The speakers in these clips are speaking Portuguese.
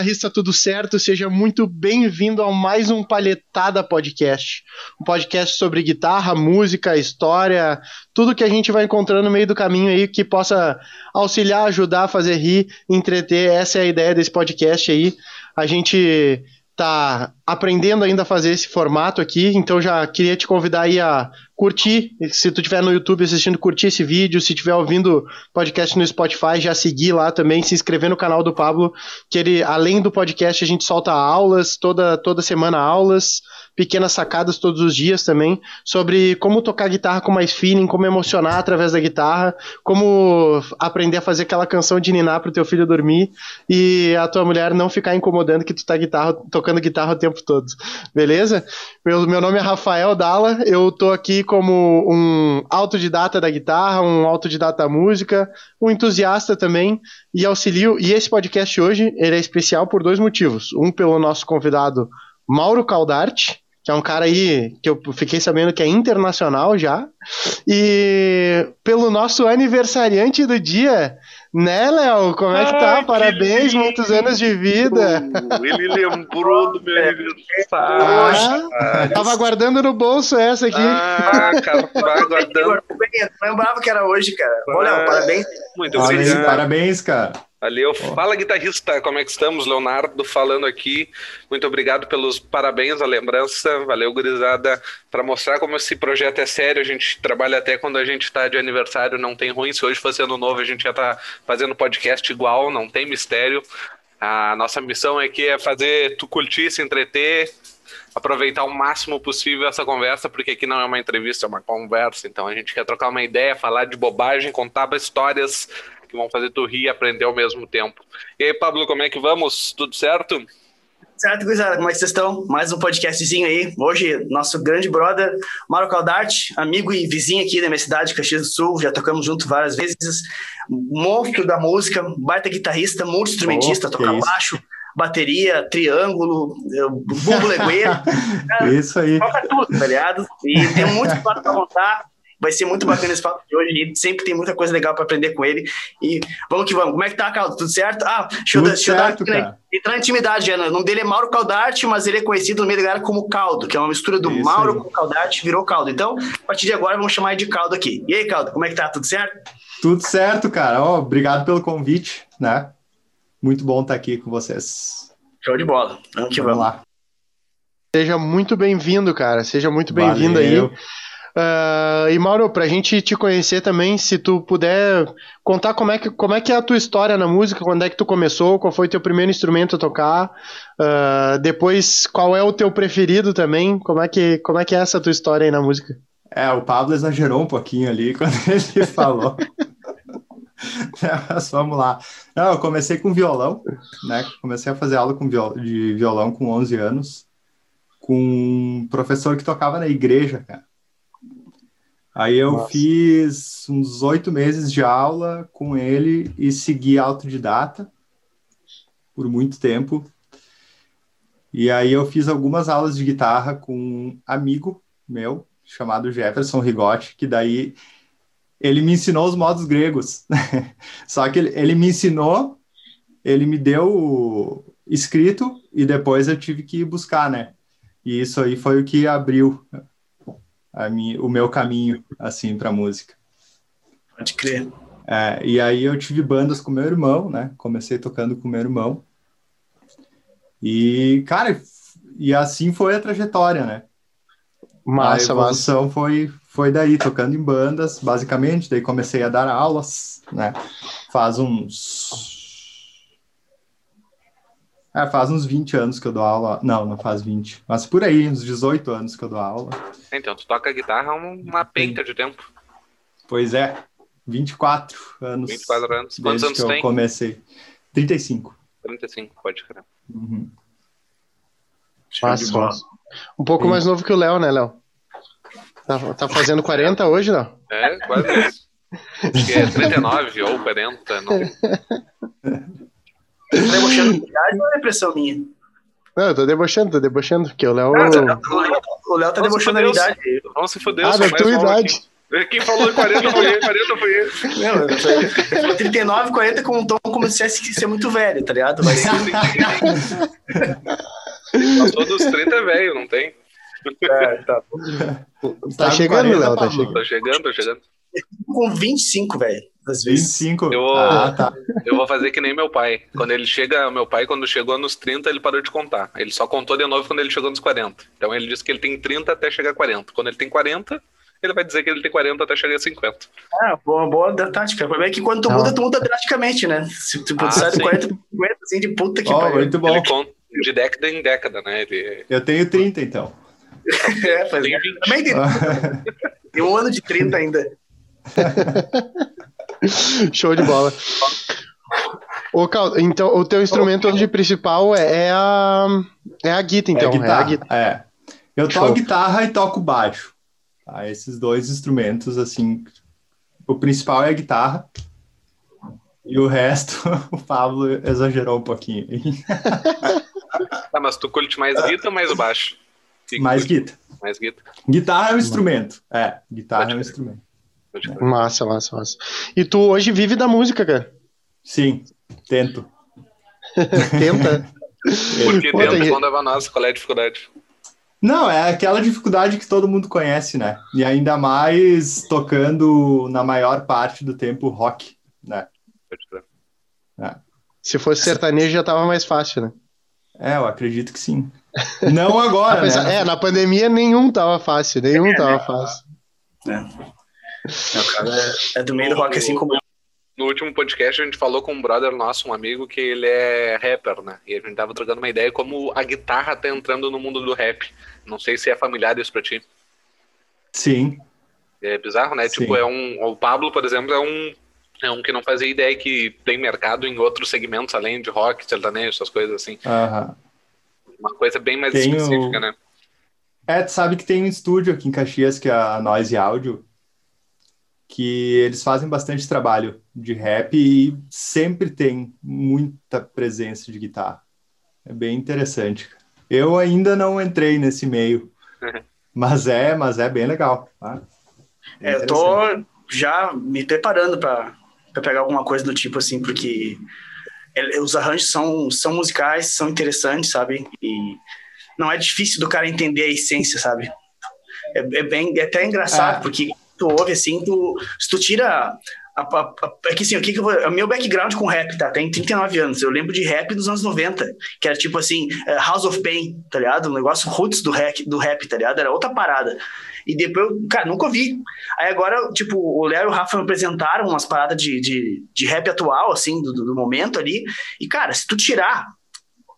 guitarrista, tudo certo? Seja muito bem-vindo a mais um Palhetada Podcast. Um podcast sobre guitarra, música, história, tudo que a gente vai encontrando no meio do caminho aí que possa auxiliar, ajudar, fazer rir, entreter. Essa é a ideia desse podcast aí. A gente tá aprendendo ainda a fazer esse formato aqui, então já queria te convidar aí a curtir, se tu estiver no YouTube assistindo, curtir esse vídeo, se estiver ouvindo podcast no Spotify, já seguir lá também, se inscrever no canal do Pablo, que ele, além do podcast, a gente solta aulas, toda, toda semana aulas, pequenas sacadas todos os dias também, sobre como tocar guitarra com mais feeling, como emocionar através da guitarra, como aprender a fazer aquela canção de ninar pro teu filho dormir e a tua mulher não ficar incomodando que tu tá guitarra, tocando guitarra o tempo todo. Beleza? Meu, meu nome é Rafael Dalla, eu tô aqui como um autodidata da guitarra, um autodidata da música, um entusiasta também e auxilio. E esse podcast hoje ele é especial por dois motivos. Um pelo nosso convidado Mauro Caldarte, que é um cara aí que eu fiquei sabendo que é internacional já, e pelo nosso aniversariante do dia, né, Léo? Como é que tá? Ai, Parabéns, que muitos anos de vida. Ele lembrou do meu é. aniversário. Ah, tava guardando no bolso essa aqui. Ah, cara, vai guardando. Lembrava que era hoje, cara. Olha, ah, parabéns. Muito obrigado. Parabéns, cara. Valeu. Fala, guitarrista, como é que estamos? Leonardo falando aqui. Muito obrigado pelos parabéns, a lembrança. Valeu, gurizada. Para mostrar como esse projeto é sério, a gente trabalha até quando a gente está de aniversário, não tem ruim. Se hoje fosse ano novo, a gente já está fazendo podcast igual, não tem mistério. A nossa missão aqui é fazer tu curtir, se entreter, aproveitar o máximo possível essa conversa, porque aqui não é uma entrevista, é uma conversa. Então a gente quer trocar uma ideia, falar de bobagem, contar histórias que vão fazer tu rir e aprender ao mesmo tempo. E aí, Pablo, como é que vamos? Tudo certo? Certo, gurizada, como é que vocês estão? Mais um podcastzinho aí. Hoje, nosso grande brother, Mauro Caldarte, amigo e vizinho aqui da minha cidade, Caxias do Sul, já tocamos junto várias vezes. Monstro da música, baita guitarrista, multi-instrumentista, oh, toca baixo, bateria, triângulo, bumbo legueiro. Isso aí. Toca tudo, tá ligado? E tem muito para contar. Vai ser muito bacana esse papo de hoje. E sempre tem muita coisa legal para aprender com ele. E vamos que vamos. Como é que tá, Caldo? Tudo certo? Ah, deixa eu, deixa certo, eu dar entrar na intimidade, Jana. O nome dele é Mauro Caldarte, mas ele é conhecido no meio da galera como Caldo, que é uma mistura do Isso Mauro aí. com Caldarte, virou Caldo. Então, a partir de agora, vamos chamar ele de Caldo aqui. E aí, Caldo, como é que tá? Tudo certo? Tudo certo, cara. Oh, obrigado pelo convite, né? Muito bom estar aqui com vocês. Show de bola. Vamos que vamos. vamos. lá. Seja muito bem-vindo, cara. Seja muito bem-vindo aí. Uh, e Mauro, pra gente te conhecer também, se tu puder contar como é, que, como é que é a tua história na música, quando é que tu começou, qual foi o teu primeiro instrumento a tocar, uh, depois qual é o teu preferido também, como é, que, como é que é essa tua história aí na música? É, o Pablo exagerou um pouquinho ali quando ele falou. Mas vamos lá. Não, eu comecei com violão, né? Comecei a fazer aula com viol de violão com 11 anos, com um professor que tocava na igreja, cara. Aí eu Nossa. fiz uns oito meses de aula com ele e segui autodidata por muito tempo. E aí eu fiz algumas aulas de guitarra com um amigo meu, chamado Jefferson Rigotti, que daí ele me ensinou os modos gregos. Só que ele, ele me ensinou, ele me deu escrito e depois eu tive que buscar, né? E isso aí foi o que abriu a minha, o meu caminho assim para música. Pode crer. É, e aí eu tive bandas com meu irmão, né? Comecei tocando com meu irmão. E, cara, e assim foi a trajetória, né? Massa, a evolução massa. foi foi daí tocando em bandas, basicamente, daí comecei a dar aulas, né? Faz uns é, faz uns 20 anos que eu dou aula. Não, não faz 20. Mas por aí, uns 18 anos que eu dou aula. Então, tu toca guitarra uma penca de tempo. Pois é, 24 anos. 24 anos. Quantos anos que tem? eu comecei. 35. 35, pode crer. Uhum. Nossa, um pouco Sim. mais novo que o Léo, né, Léo? Tá, tá fazendo 40 hoje, não? É, quase isso. Acho que é 39 ou 40, não. Tá debochando de idade ou é impressão minha? Não, eu tô debochando, tô debochando, porque o Léo. o Léo tá debochando da idade. Vamos se fuder, Ah, da tua idade. Quem falou 40 foi ele, 40 foi ele. Não, ele falou 39, 40 com um tom como se isso é muito velho, tá ligado? Mas... Passou dos 30 velho, não tem? É, tá. Tá chegando, Léo, tá chegando. Tá chegando, tá chegando. Com 25, velho. Às vezes. 25. Eu, Ah, tá. eu vou fazer que nem meu pai. Quando ele chega, meu pai, quando chegou nos 30, ele parou de contar. Ele só contou de novo quando ele chegou nos 40. Então ele disse que ele tem 30 até chegar a 40. Quando ele tem 40, ele vai dizer que ele tem 40 até chegar a 50. Ah, boa, boa da tática. O problema é que quando tu Não. muda, tu muda drasticamente, né? Se tu Ah, sai de 40 pra 50, assim, de puta que Ó, pariu. muito bom. Ele conta de década em década, né? Ele Eu tenho 30, então. É, tem é. 20. Também tem, tem um ano de 30 ainda. Show de bola. Ô, Cal, então o teu instrumento hoje principal é, é a é a guita, então. é É, a guitarra. guita. É. Eu toco Show. guitarra e toco baixo. Tá? Esses dois instrumentos, assim. O principal é a guitarra. E o resto, o Pablo exagerou um pouquinho. Tá, mas tu curte mais guitarra ou mais baixo? Que Mais guitarra. Mais guitarra. Guitarra é um instrumento. É, guitarra Pode é um instrumento. Massa, massa, massa. E tu hoje vive da música, cara? Sim, tento. Tenta. Porque tem- quando é nossa, qual é a dificuldade? Não, é aquela dificuldade que todo mundo conhece, né? E ainda mais tocando na maior parte do tempo rock, né? Pode crer. Se fosse sertanejo já tava mais fácil, né? É, eu acredito que sim. Não agora, Apesar- né? É, na pandemia nenhum tava fácil, nenhum tava né? fácil. Não, o cara é, é do meio do rock, assim como eu. No último podcast a gente falou com um brother nosso, um amigo, que ele é rapper, né? E a gente tava trocando uma ideia como a guitarra tá entrando no mundo do rap. Não sei se é familiar isso pra ti. Sim, É bizarro, né? Sim. Tipo, é um. O Pablo, por exemplo, é um. É um que não fazia ideia que tem mercado em outros segmentos, além de rock, sertanejo, essas coisas assim. aham. Uma coisa bem mais Tem o- específica, né? É, tu sabe que tem um estúdio aqui em Caxias, que é a Noise Audio, que eles fazem bastante trabalho de rap e sempre tem muita presença de guitarra. É bem interessante. Eu ainda não entrei nesse meio, Uhum. mas é, mas é bem legal. tá? É, eu tô já me preparando pra, pra pegar alguma coisa do tipo assim, porque é, os arranjos são, são musicais, são interessantes, sabe? E não é difícil do cara entender a essência, sabe? É, é bem, é até engraçado, É. porque tu ouve assim, tu, se tu tira. A, a, a, é que assim, o que, que eu vou. O meu background com rap, tá? Tem 39 anos. Eu lembro de rap dos anos 90, que era tipo assim, eh, House of Pain, tá ligado? Um negócio roots do rap, do rap, tá ligado? Era outra parada. E depois, eu, cara, nunca ouvi. Aí agora, tipo, o Léo e o Rafa me apresentaram umas paradas de, de, de rap atual, assim, do, do momento ali. E, cara, se tu tirar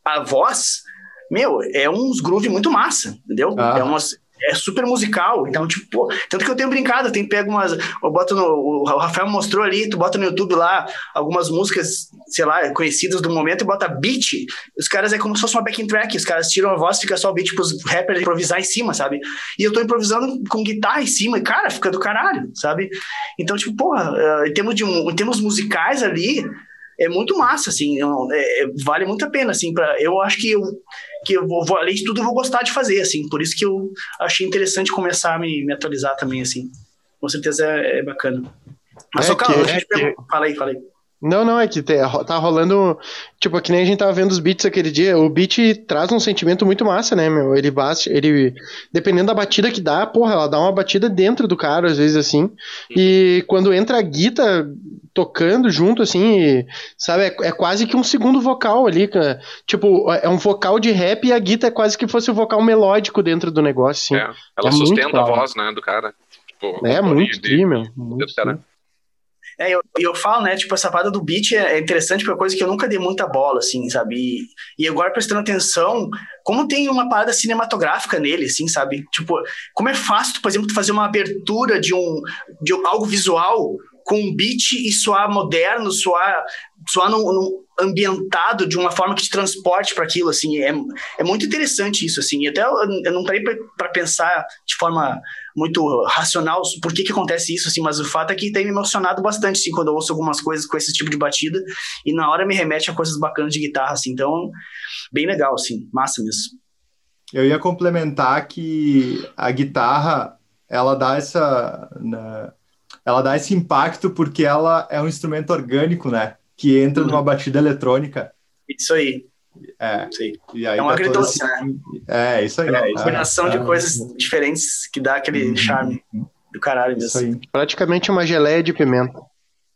a voz, meu, é uns groove muito massa, entendeu? Ah. É umas. É super musical, então, tipo, pô, tanto que eu tenho brincado, tenho pego umas. Eu boto no. O Rafael mostrou ali, tu bota no YouTube lá algumas músicas, sei lá, conhecidas do momento e bota beat. Os caras é como se fosse uma backing track, os caras tiram a voz, fica só o beat pros rappers improvisar em cima, sabe? E eu tô improvisando com guitarra em cima, e, cara, fica do caralho, sabe? Então, tipo, porra, eh, em termos, de, em termos musicais ali, é muito massa, assim, eu- é- é- vale muito a pena, assim, pra, eu acho que eu, que eu vou, além de tudo, eu vou gostar de fazer, assim, por isso que eu achei interessante começar a me, me atualizar também, assim, com certeza é, é bacana. Mas É só, cara, que- é perguntar, fala aí, fala aí. Não, não, é que te- tá rolando. Tipo, que nem a gente tava vendo os beats aquele dia. O beat traz um sentimento muito massa, né, meu? Ele bate, ele. Dependendo da batida que dá, porra, ela dá uma batida dentro do cara, às vezes assim. E quando entra a guita tocando junto, assim, e, sabe, é, é quase que um segundo vocal ali, cara. Tipo, é um vocal de rap e a guita é quase que fosse o vocal melódico dentro do negócio, assim. É, ela É sustenta a voz, né, do cara. Tipo, É, muito de- meu. Muito do cara. É, eu, e eu falo, né, tipo, essa parada do beat é é interessante porque é coisa que eu nunca dei muita bola, assim, sabe? E, e agora prestando atenção, como tem uma parada cinematográfica nele, assim, sabe? Tipo, como é fácil, por exemplo, fazer uma abertura de um de algo visual com um beat e soar moderno, soar, soar ambientado de uma forma que te transporte para aquilo, assim, é, é muito interessante isso, assim, e até eu, eu não parei para pensar de forma muito racional por que que acontece isso, assim, mas o fato é que tem me emocionado bastante, assim, quando eu ouço algumas coisas com esse tipo de batida, e na hora me remete a coisas bacanas de guitarra, assim, então, bem legal, assim, massa mesmo. Eu ia complementar que a guitarra ela dá essa. Né, ela dá esse impacto porque ela é um instrumento orgânico, né? Que entra uhum. numa batida eletrônica. Isso aí. É, Sim. E aí é uma agridoce, né? É, isso aí. É, a combinação é, de coisas diferentes que dá aquele uhum. charme do caralho mesmo. Isso aí. Praticamente uma geleia de pimenta.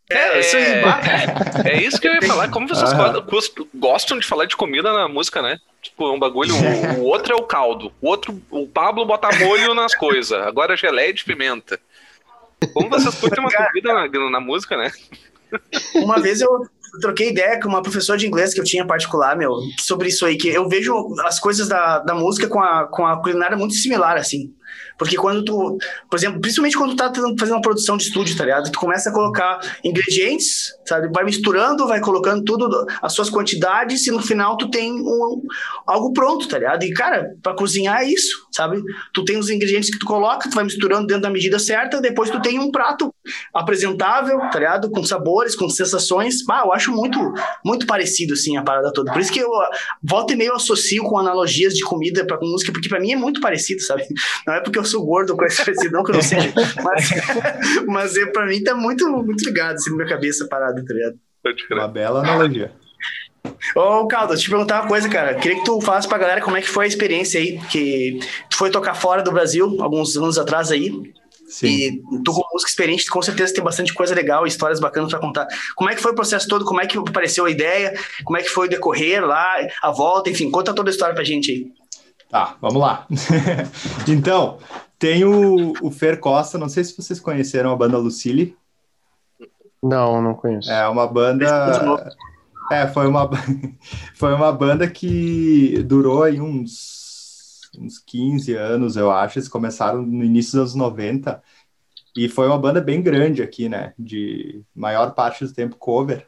É, é, isso aí. É, é isso que eu ia falar. Como vocês gostam de falar de comida na música, né? Tipo, um bagulho. O, o outro é o caldo. O outro, o Pablo bota molho nas coisas. Agora é geleia de pimenta. Como vocês curtem uma comida na, na música, né? Uma vez eu troquei ideia com uma professora de inglês que eu tinha particular, meu, sobre isso aí, que eu vejo as coisas da, da música com a, com a culinária muito similar, assim. Porque quando tu, por exemplo, principalmente quando tu tá fazendo uma produção de estúdio, tá ligado? Tu começa a colocar ingredientes, sabe? Vai misturando, vai colocando tudo, as suas quantidades, e no final tu tem um, algo pronto, tá ligado? E, cara, pra cozinhar é isso, sabe? Tu tem os ingredientes que tu coloca, tu vai misturando dentro da medida certa, depois tu tem um prato apresentável, tá ligado? Com sabores, com sensações. Ah, eu acho muito, muito parecido, assim, a parada toda. Por isso que eu, volta e meio, associo com analogias de comida pra música, porque pra mim é muito parecido, sabe? Não é porque eu sou gordo com esse não que eu não seja, mas, mas é, pra mim tá muito, muito ligado, assim, na minha cabeça parado, tá ligado? Uma bela analogia. Ô, Caldo, deixa eu te perguntar uma coisa, cara. Queria que tu falasse pra galera como é que foi a experiência aí, que tu foi tocar fora do Brasil alguns anos atrás aí. Sim. E tu, como música experiente, com certeza tem bastante coisa legal, histórias bacanas para contar. Como é que foi o processo todo? Como é que apareceu a ideia? Como é que foi o decorrer lá, a volta? Enfim, conta toda a história pra gente aí. Tá, vamos lá. então, tem o, o Fer Costa, não sei se vocês conheceram a banda Lucille. Não, não conheço. É uma banda. É, foi uma, foi uma banda que durou aí uns, uns 15 anos, eu acho. Eles começaram no início dos anos 90. E foi uma banda bem grande aqui, né? De maior parte do tempo cover.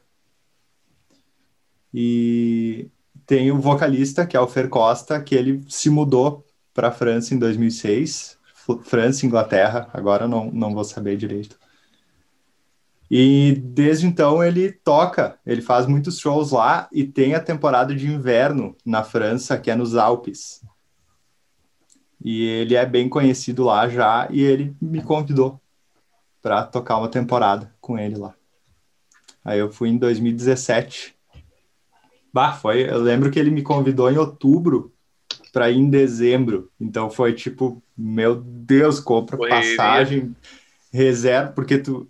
E tem o vocalista, que é o Fer Costa, que ele se mudou para a França em 2006. França, Inglaterra, agora não, não vou saber direito. E desde então ele toca, ele faz muitos shows lá e tem a temporada de inverno na França, que é nos Alpes. E ele é bem conhecido lá já e ele me convidou para tocar uma temporada com ele lá. Aí eu fui em 2017. Bah, foi, eu lembro que ele me convidou em outubro para ir em dezembro. Então foi tipo, meu Deus, compra passagem, reserva, porque tu.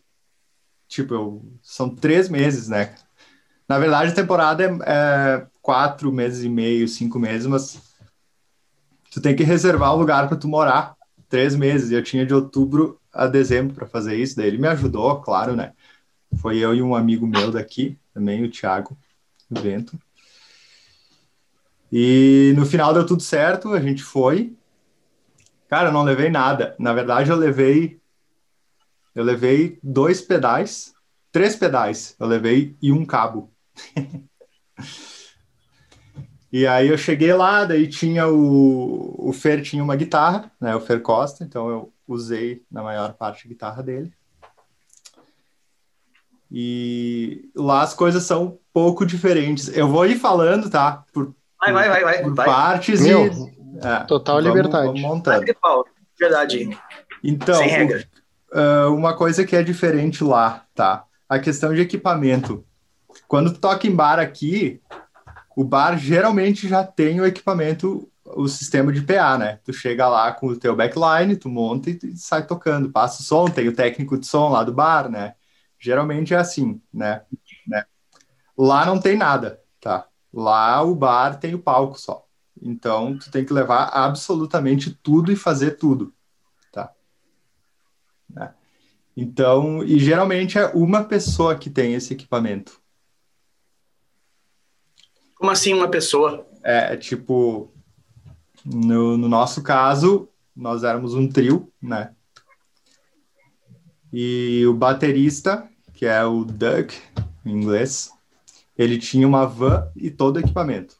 Tipo, eu, são três meses, né? Na verdade, a temporada é, é quatro meses e meio, cinco meses, mas tu tem que reservar um lugar para tu morar três meses. Eu tinha de outubro a dezembro para fazer isso. Daí ele me ajudou, claro, né? Foi eu e um amigo meu daqui, também, o Thiago Vento. E no final deu tudo certo, a gente foi. Cara, eu não levei nada. Na verdade, eu levei eu levei dois pedais, três pedais, eu levei e um cabo. e aí eu cheguei lá, daí tinha o o Fer tinha uma guitarra, né, o Fer Costa, então eu usei na maior parte a guitarra dele. E lá as coisas são um pouco diferentes. Eu vou ir falando, tá? Por Vai, vai, vai, vai. Por vai. partes Meu, e. É, total vamos, liberdade. Vamos montando. Verdade. Então, Sem regra. Uh, uma coisa que é diferente lá, tá? A questão de equipamento. Quando tu toca em bar aqui, o bar geralmente já tem o equipamento, o sistema de PA, né? Tu chega lá com o teu backline, tu monta e, sai tocando, passa o som, tem o técnico de som lá do bar, né? Geralmente é assim, né? né? Lá não tem nada, tá? Lá o bar tem o palco só. Então tu tem que levar absolutamente tudo e fazer tudo, tá? É. Então, e geralmente é uma pessoa que tem esse equipamento. Como assim uma pessoa? É, tipo, no, no nosso caso, nós éramos um trio, né? E o baterista, que é o Doug, em inglês, ele tinha uma van e todo o equipamento.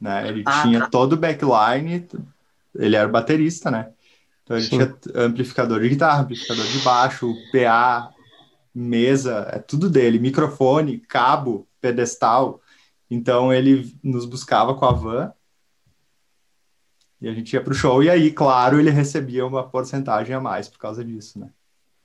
Né? Ele ah, tinha tá. todo o backline, ele era baterista, né? Então ele Sim. tinha amplificador de guitarra, amplificador de baixo, PA, mesa, é tudo dele, microfone, cabo, pedestal. Então ele nos buscava com a van E a gente ia pro show, e aí, claro, ele recebia uma porcentagem a mais por causa disso, né?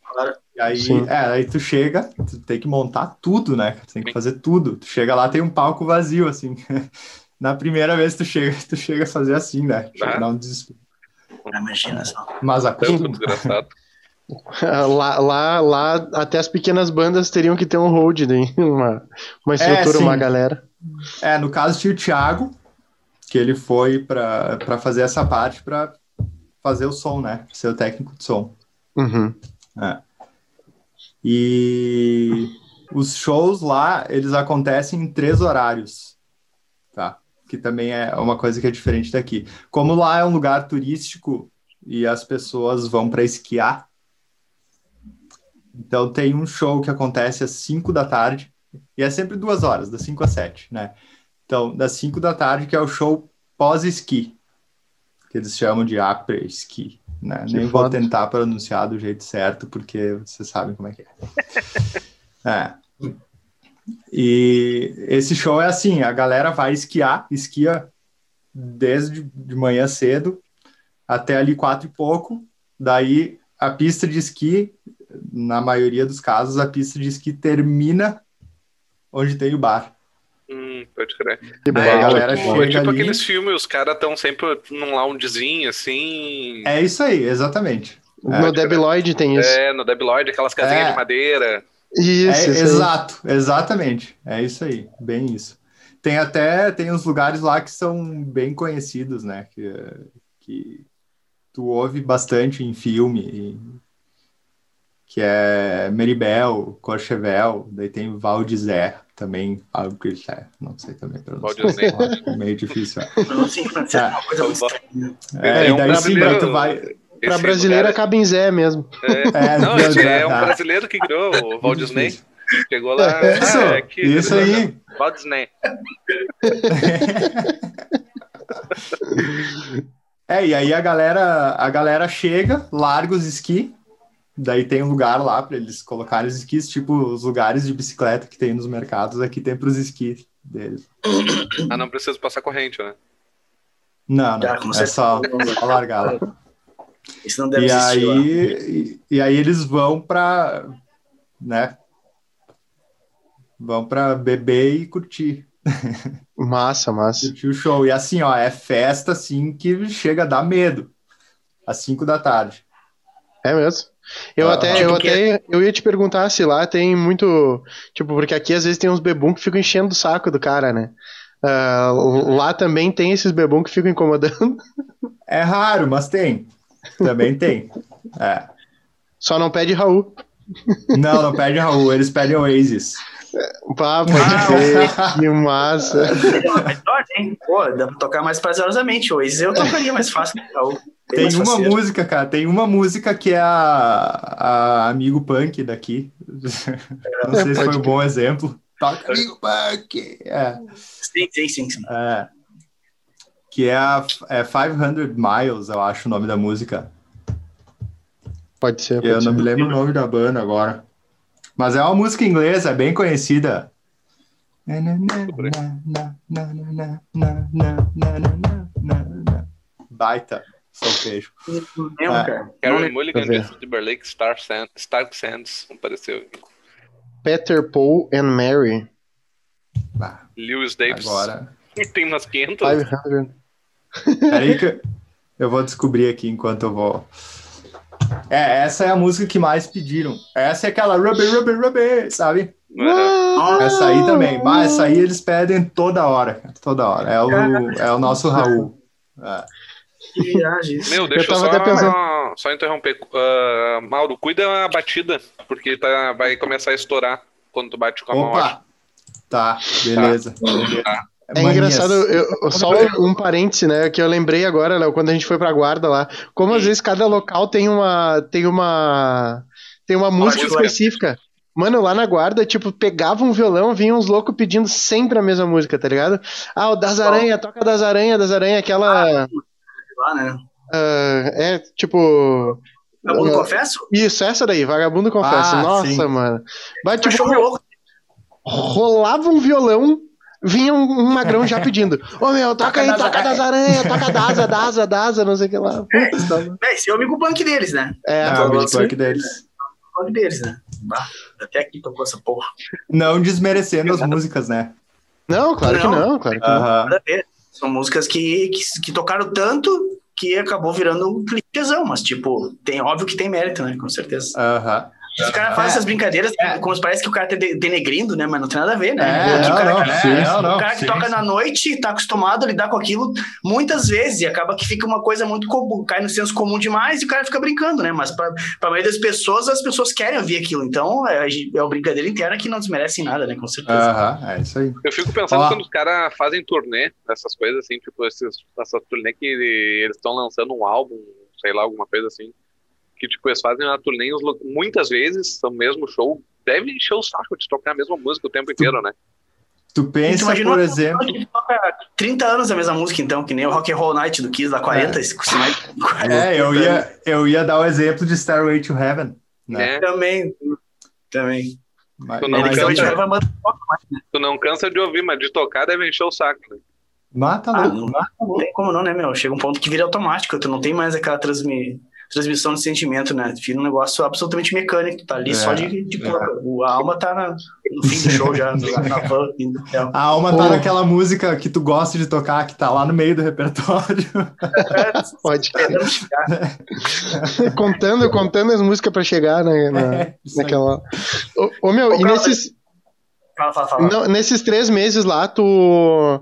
Claro. E aí, Sim. é, aí tu chega, tu tem que montar tudo, né? Tu tem que fazer tudo. Tu chega lá, tem um palco vazio, assim. Na primeira vez tu chega, tu chega a fazer assim, né? Chega Ah. dar um desespero. Imagina só. Mas a Tanto desgraçado. Lá, lá, lá, até as pequenas bandas teriam que ter um hold, daí, uma, uma estrutura, sim. uma galera. É, no caso tinha o Thiago, que ele foi pra pra fazer essa parte pra fazer o som, né? Ser o técnico de som. Uhum. É. E os shows lá, eles acontecem em três horários, tá? Que também é uma coisa que é diferente daqui. Como lá é um lugar turístico e as pessoas vão para esquiar, então tem um show que acontece às 5 da tarde, e é sempre duas horas, das 5 às 7, né? Então, das 5 da tarde, que é o show pós-esqui, que eles chamam de après-ski, né? Nem vou foda. tentar pronunciar do jeito certo, porque vocês sabem como é que é. é. E esse show é assim, a galera vai esquiar, esquia desde de manhã cedo até ali quatro e pouco, daí a pista de esqui, na maioria dos casos, a pista de esqui termina onde tem o bar. Hum, pode crer. Que É, bom, a galera tipo, chega tipo ali- aqueles filmes, os caras estão sempre num loungezinho, assim. É isso aí, exatamente. No Debi Lloyd tem isso. É, no Debiloid, aquelas casinhas É. de madeira. Isso, É, isso aí. exato, exatamente. É isso aí, bem isso. Tem até tem uns lugares lá que são bem conhecidos, né? Que, que tu ouve bastante em filme, e- que é Meribel, Courchevel, daí tem Val d'Isère também, algo que é, não sei também pronunciar. que é meio difícil. é. Pronúncia em francês é uma coisa muito estranha. É, É e um daí sim, daí tu vai. Pra Esse brasileiro lugar- acaba em Zé mesmo. É, Não, esse é um tá. brasileiro que criou, o Walt Disney. Chegou lá. Isso, ah, é que- isso aí. Walt Disney. É, e aí a galera, a galera chega, larga os esqui, daí tem um lugar lá para eles colocarem os esquis, tipo os lugares de bicicleta que tem nos mercados, aqui tem para os esquis deles. Ah, não precisa passar corrente, né? Não, não, Ah, é só, só largar lá. Isso não deve E existir lá. aí, e, e aí eles vão para, né, vão para beber e curtir. Massa, massa. curtir o show. E assim, ó, é festa assim que chega a dar medo. Às 5 da tarde. É mesmo. Eu Ah, até, tipo eu que até, eu ia te perguntar se lá tem muito, tipo, porque aqui às vezes tem uns bebum que ficam enchendo o saco do cara, né? Ah, lá também tem esses bebum que ficam incomodando, É raro, mas tem. Também tem. É. só não pede Raul. Não, não pede Raul, eles pedem Oasis. Pá, pode ser, que massa. Melhor, hein? Pô, dá pra tocar mais prazerosamente. Hoje eu tocaria mais fácil. que o Raul. Tem uma faceiro. música, cara, tem uma música que é a, a Amigo Punk daqui. Não sei se foi um bom exemplo. Toca Amigo Punk! É. Sim, sim, sim. sim. É. Que é a é 500 Miles, eu acho o nome da música. Pode ser, pode Eu não ser. me lembro o nome da banda agora. Mas é uma música inglesa, é bem conhecida. Baita solfejo. Não lembro, Ah. cara. Lembro. Mulligan. Justin Timberlake, Star Sands, Stark Sands, apareceu. Peter, Paul and Mary. Bah, Lewis Davis. agora. Tem umas 500. 500. Peraí que eu vou descobrir aqui enquanto eu vou. É, essa é a música que mais pediram. Essa é aquela Ruby, Ruby, Ruby, sabe? Aham. Essa aí também. Mas essa aí eles pedem toda hora, toda hora. É o, é o nosso Raul. É. Que. Meu, deixa eu, tava só, até pensando. só interromper. Ah, Mauro, cuida a batida, porque tá, vai começar a estourar quando tu bate com a mão. acho. Opa! Tá, beleza. beleza. É Manias. engraçado, eu- só um, um parêntese, né, que eu lembrei agora, Léo, quando a gente foi pra guarda lá, como às vezes cada local tem uma tem uma tem uma música específica. Mano, lá na guarda, tipo, pegava um violão, vinha uns loucos pedindo sempre a mesma música, tá ligado? Ah, o das aranha, toca das aranha, das aranha, aquela Lá, né? ah, é tipo Vagabundo Ah, confesso? isso, essa daí, vagabundo confessa. Ah, Nossa, sim. mano. Vai tipo louco. rolava um violão, vinha um, um magrão já pedindo: Ô meu, toca aí, Toca toca das aranhas, toca da asa, da asa, da asa, não sei o que lá. Tá bom. É, esse é o amigo punk deles, né? É, Ah, o falou beat assim. punk deles. O punk deles, né? Até aqui tocou essa porra. Não desmerecendo as músicas, né? não, claro que Não. não, claro que não. Nada a ver. São músicas que, que, que tocaram tanto que acabou virando um clichêzão, mas, tipo, tem, óbvio que tem mérito, né? Com certeza. Aham. Os caras fazem É. essas brincadeiras, como se parece que o cara tá de- denegrindo, né? Mas não tem nada a ver, né? É, o não, cara, não, que- sim, não, não, o cara que sim, toca sim. na noite tá acostumado a lidar com aquilo muitas vezes e acaba que fica uma coisa muito comum, cai no senso comum demais e o cara fica brincando, né? Mas pra, pra maioria das pessoas, as pessoas querem ouvir aquilo. Então é, é uma brincadeira interna que não desmerece nada, né? Com certeza. Aham, é isso aí. Eu fico pensando Ó. quando os caras fazem turnê, essas coisas assim, tipo, esses, essas turnê que eles estão lançando um álbum, sei lá, alguma coisa assim. Que, tipo, eles fazem uma turnê, muitas vezes, são mesmo show, deve encher o saco de tocar a mesma música o tempo inteiro, né? Tu pensa, Tu imagina por exemplo. que toca 30 anos a mesma música, então, que nem o Rock and Roll Night do Kiss, da 40, esse mais- É, eu ia, eu ia dar o exemplo de Starway to Heaven. Né? É, Também, também. Mas, Tu não mas, vai mandar tu não cansa de ouvir, mas de tocar deve encher o saco, né? mata Ah, louco. não, não tem como não, né, meu? Chega um ponto que vira automático, tu não tem mais aquela transmi- transmissão de sentimento, né? Vira um negócio absolutamente mecânico, tu tá ali É, só de, de. O- A alma tá na- no fim do show já, na, na van. A alma tá Pô. naquela música que tu gosta de tocar, que tá lá no meio do repertório. Pode Esperando chegar. contando, contando as músicas pra chegar né, na, É, naquela. Ô, ô, meu, Ô, e cara, nesses, Fala, fala, fala. não, nesses três meses lá, tu.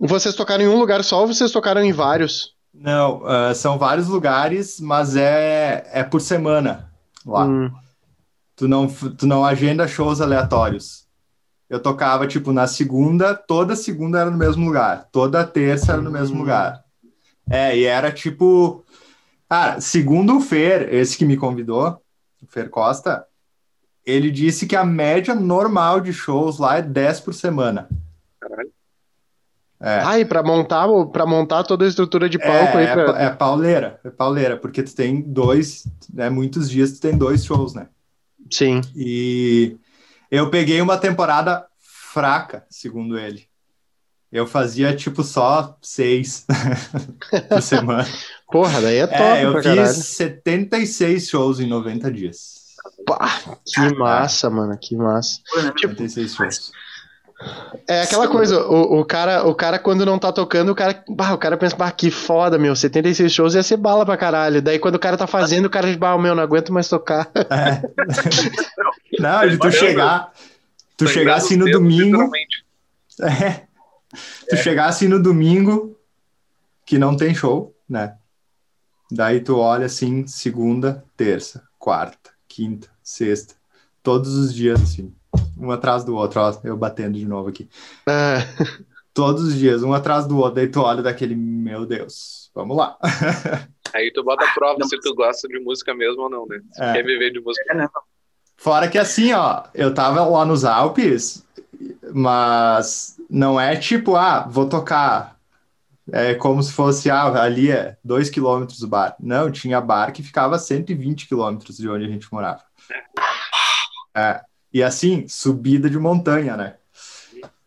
Vocês tocaram em um lugar só ou vocês tocaram em vários? Não, ah, são vários lugares, mas é, é por semana lá. Hum, Tu não, tu não agenda shows aleatórios. Eu tocava, tipo, na segunda, toda segunda era no mesmo lugar. Toda terça era no mesmo Hum. lugar. É, e era tipo. Cara, segundo o Fer, esse que me convidou, o Fer Costa, ele disse que a média normal de shows lá é 10 por semana. É. Ai, pra montar, pra montar toda a estrutura de palco aí. É, Pra... é, é pauleira, é pauleira, porque tu tem dois, né, muitos dias tu tem dois shows, né? Sim. E eu peguei uma temporada fraca, segundo ele. Eu fazia tipo só seis por semana. Porra, daí é top É, eu fiz caralho. 76 shows em 90 dias. Pá, que massa, mano, que massa. Tipo, 76 shows. É aquela coisa, o, o, cara, o cara quando não tá tocando, o cara, bah, o cara pensa, bah, que foda, meu, 76 shows ia ser bala pra caralho. Daí quando o cara tá fazendo, o cara diz, bah, meu, não aguento mais tocar. Não, de tu chegar, tu chegar assim no domingo. É. Tu chegar assim no domingo, que não tem show, né? Daí tu olha assim, segunda, terça, quarta, quinta, sexta, todos os dias assim, um atrás do outro, ó, eu batendo de novo aqui. Ah, Todos os dias, um atrás do outro, daí tu olha daquele, meu Deus, vamos lá. Aí tu bota a prova Não. se tu gosta de música mesmo ou não, né? Se É. quer viver de música. é, né? Fora que assim, ó, eu tava lá nos Alpes, mas não é tipo, ah, vou tocar. É como se fosse, ah, ali é dois quilômetros do bar. Não, tinha bar que ficava a 120 quilômetros de onde a gente morava. É, e assim, subida de montanha, né?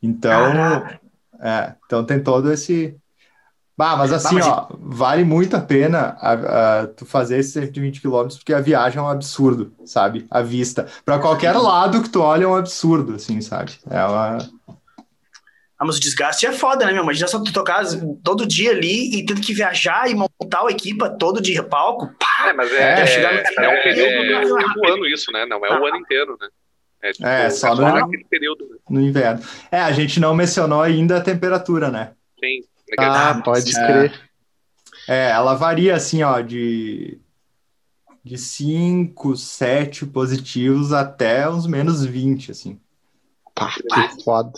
Então, é, então tem todo esse. Bah, mas assim, mas- ó, vale muito a pena a- a- tu fazer esses 120 quilômetros, porque a viagem é um absurdo, sabe? A vista. Para qualquer lado que tu olha é um absurdo, assim, sabe? É uma. Ah, mas o desgaste é foda, né, meu? Imagina só tu tocar todo dia ali e tendo que viajar e montar a equipa todo dia palco. Pá, É, mas É, é, é, é, um período é- do do ano isso, né? Não é o ano inteiro, né? É, tipo, É, só no- naquele período, né? no inverno. É, a gente não mencionou ainda a temperatura, né? Sim. ah, pode É. crer. É, ela varia assim, ó, de de 5, 7 positivos até uns menos 20, assim. Pá, que foda.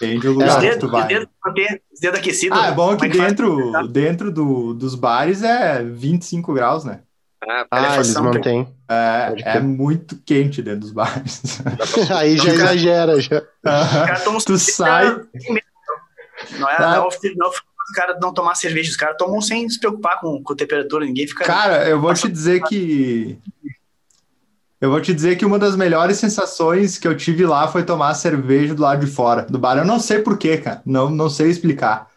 Depende do lugar que dedos, tu os vai. dedos, manter os dedos aquecidos. Ah, é bom que é dentro, dentro do, dos bares é 25 graus, né? Ah, Ah, eles mantêm. É, é muito quente dentro dos bares. Aí já exagera, já. Os caras tomam tu sai, Não é, Tá. não, não, os caras não tomar cerveja, os caras tomam sem se preocupar com, com temperatura, ninguém fica. cara, eu vou te dizer que Eu vou te dizer que uma das melhores sensações que eu tive lá foi tomar cerveja do lado de fora do bar. Eu não sei porquê, cara. Não, não sei explicar.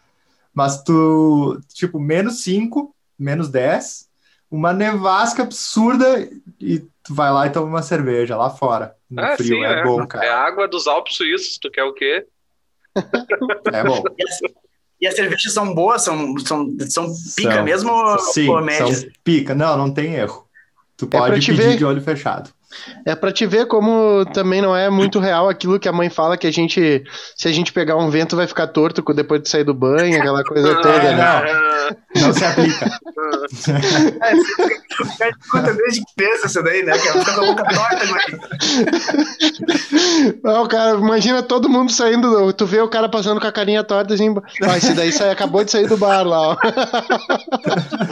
Mas tu, tipo, menos 5, menos 10, uma nevasca absurda e tu vai lá e toma uma cerveja lá fora. No Ah, frio. sim, é, é. bom, É cara. a água dos Alpes suíços, tu quer o quê? É bom. E as, as cervejas são boas, são, são, são pica São. mesmo ou, Sim, ou média? são pica. Não, não tem erro. Tu pode te pedir ver. de olho fechado. É pra te ver como também não é muito real aquilo que a mãe fala que a gente, se a gente pegar um vento, vai ficar torto depois de sair do banho, aquela coisa toda, É, né? não. Não se aplica. O cara escuta desde criança isso daí, né? Que ela fica com a boca torta, mas Não, cara, imagina todo mundo saindo, do- tu vê o cara passando com a carinha torta assim, ah, esse daí sai, acabou de sair do bar lá, ó.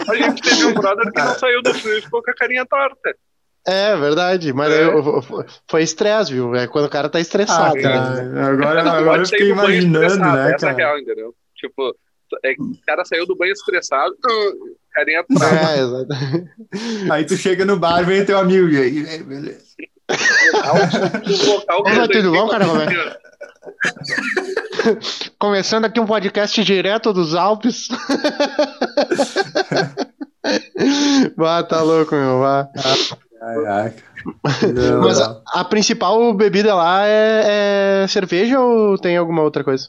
A gente teve um brother que não saiu do frio e ficou com a carinha torta. É, verdade, mas É. eu- eu- foi estresse, viu? É quando o cara tá Ah, estressado. né? cara, agora, Não agora pode eu fiquei imaginando, né, Essa é a cara? real, entendeu? Tipo, é, o cara saiu do banho estressado, carinha torta. É, exato. Aí tu chega no bar, vem teu amigo, e aí, beleza. O vocal que Ô, eu tudo bom, cara? Como é? Começando aqui um podcast direto dos Alpes. Vá, tá louco, meu. Vá. Ai, ai, cara. Não, Mas a, a principal bebida lá é, é cerveja ou tem alguma outra coisa?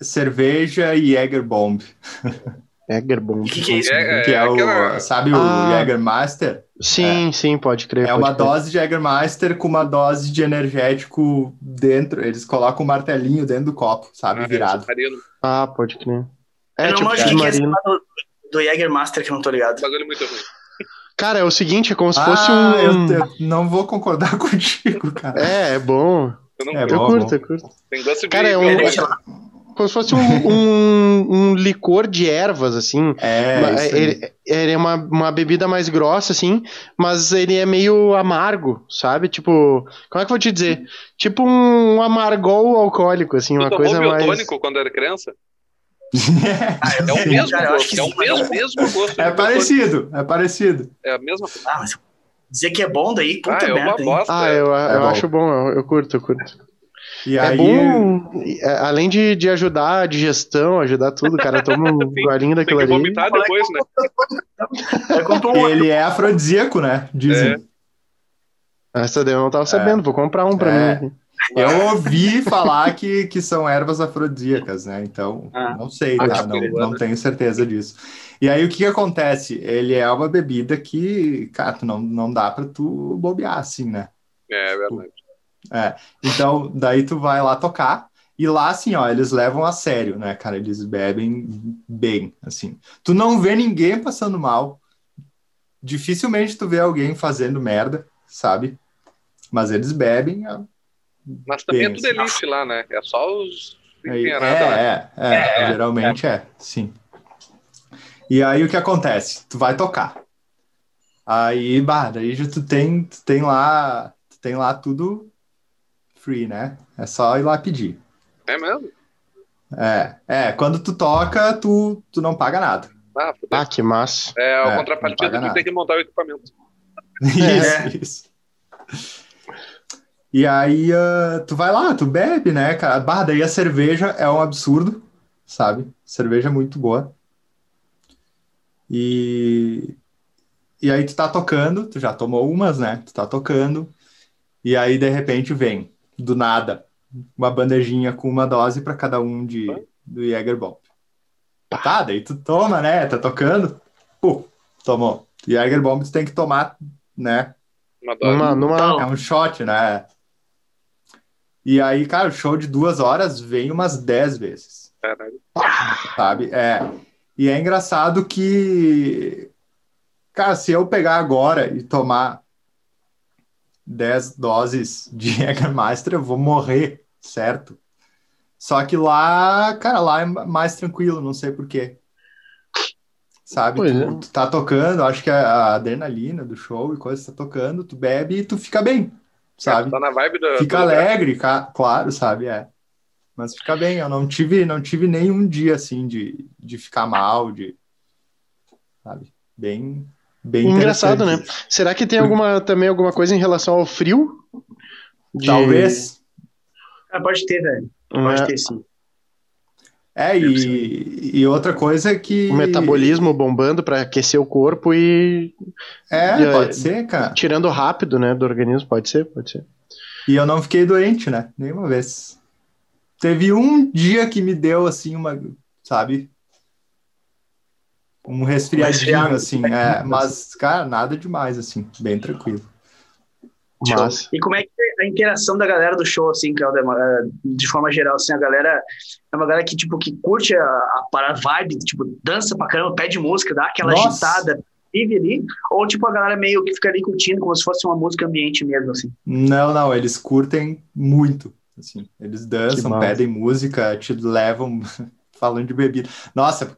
Cerveja e Jäger Bomb. Jägerbomb. o que, que é isso? É, que é o, aquela- sabe o Ah. Jägermeister? Sim, sim, pode crer. É pode uma crer. dose de Jägermeister com uma dose de energético dentro. Eles colocam um martelinho dentro do copo, sabe? Ah, Virado. submarino, Ah, pode crer. É, eu não tipo, o que é do, do Jägermaster que eu não tô ligado. bagulho muito ruim. Cara, é o seguinte, é como se fosse ah, um. eu, eu não vou concordar contigo, cara. É, é bom. Eu não É eu bom, curto, bom. eu curto. tem gosto de Cara, é um-. Como se fosse um, um, um licor de ervas, assim. É, Mas isso aí. ele, ele é uma, uma bebida mais grossa, assim, mas ele é meio amargo, sabe? Tipo, como é que eu vou te dizer? Tipo um amargol alcoólico, assim, Tu uma coisa mais. biotônico quando era criança? Ah, É o mesmo gosto, é o mesmo, mesmo gosto. É parecido, é parecido. É a mesma Ah, mas dizer que é bom daí, puta Ah, é merda, bosta. Ah, eu, É eu bom. acho bom, eu, eu curto, eu curto. E É aí, bom, é, além de, de ajudar a digestão, ajudar tudo, cara, toma um Tem daquilo ali. vomitar depois, né? Ele é afrodisíaco, né? Dizem. É. Essa daí eu não tava sabendo, vou comprar um pra É. mim. Eu ouvi falar que, que são ervas afrodisíacas, né? Então, Ah. não sei, Ah, tá? que Não, não tenho certeza disso. E aí, o que, que acontece? Ele é uma bebida que, cara, tu não, não dá pra tu bobear assim, né? É verdade. É. Então, daí tu vai lá tocar. E lá, assim, ó, eles levam a sério, né, cara? Eles bebem bem, assim. Tu não vê ninguém passando mal. Dificilmente tu vê alguém fazendo merda, sabe? Mas eles bebem. Mas também Bem, é tudo elite lá, né? É só os É, empenharados, né? é, é, geralmente é. sim. E aí o que acontece? Tu vai tocar. Aí, bah, daí já tu tem, tu tem lá, tu tem lá tudo free, né? É só ir lá pedir. É mesmo? É, é, quando tu toca, tu, tu não paga nada. Ah. Ah, que massa. É, É, o não contrapartida tu nada. tem que montar o equipamento. Isso, isso. E aí, ah, tu vai lá, tu bebe, né, cara? Bah, daí a cerveja é um absurdo, sabe? Cerveja é muito boa. E, e aí tu tá tocando, tu já tomou umas, né? Tu tá tocando, e aí de repente vem, do nada, uma bandejinha com uma dose para cada um de, do Jäger Bomb. Tá, daí tu toma, né? Tá tocando, pô, tomou. Jäger Bomb tu tem que tomar, né? Uma numa, É um shot, né? E aí, cara, o show de duas horas vem umas dez vezes, Caralho. sabe? É. E é engraçado que, cara, se eu pegar agora e tomar 10 doses de Jägermeister, eu vou morrer, certo? Só que lá, cara, lá é mais tranquilo, não sei por quê. Sabe? Pois Tu, é. tu tá tocando, acho que a adrenalina do show e coisa tá tocando, tu bebe e tu fica bem, sabe? Tá na vibe do. Fica do alegre, ca- claro, sabe? É. Mas fica bem, eu não tive, não tive nenhum dia assim de, de ficar mal, de. Sabe? Bem, bem Engraçado, né? Será que tem alguma também alguma coisa em relação ao frio? De... Talvez. Ah, pode ter, velho. Pode é. ter sim. É, e, e outra coisa é que. O metabolismo bombando para aquecer o corpo e. É, e, pode ser, cara. Tirando rápido, né, do organismo, pode ser, pode ser. E eu não fiquei doente, né? Nenhuma vez. Teve um dia que me deu, assim, uma. Sabe? Um resfriadinho, assim. É, mas, cara, nada demais, assim. Bem tranquilo. Mas... E como é que é a interação da galera do show, assim, Claudio, é, de forma geral, assim, a galera é uma galera que, tipo, que curte a, a, a vibe, tipo, dança pra caramba, pede música, dá aquela Nossa. agitada, vive ali, ou, tipo, a galera meio que fica ali curtindo como se fosse uma música ambiente mesmo, assim? Não, não, eles curtem muito, assim, eles dançam, pedem música, te levam falando de bebida. Nossa,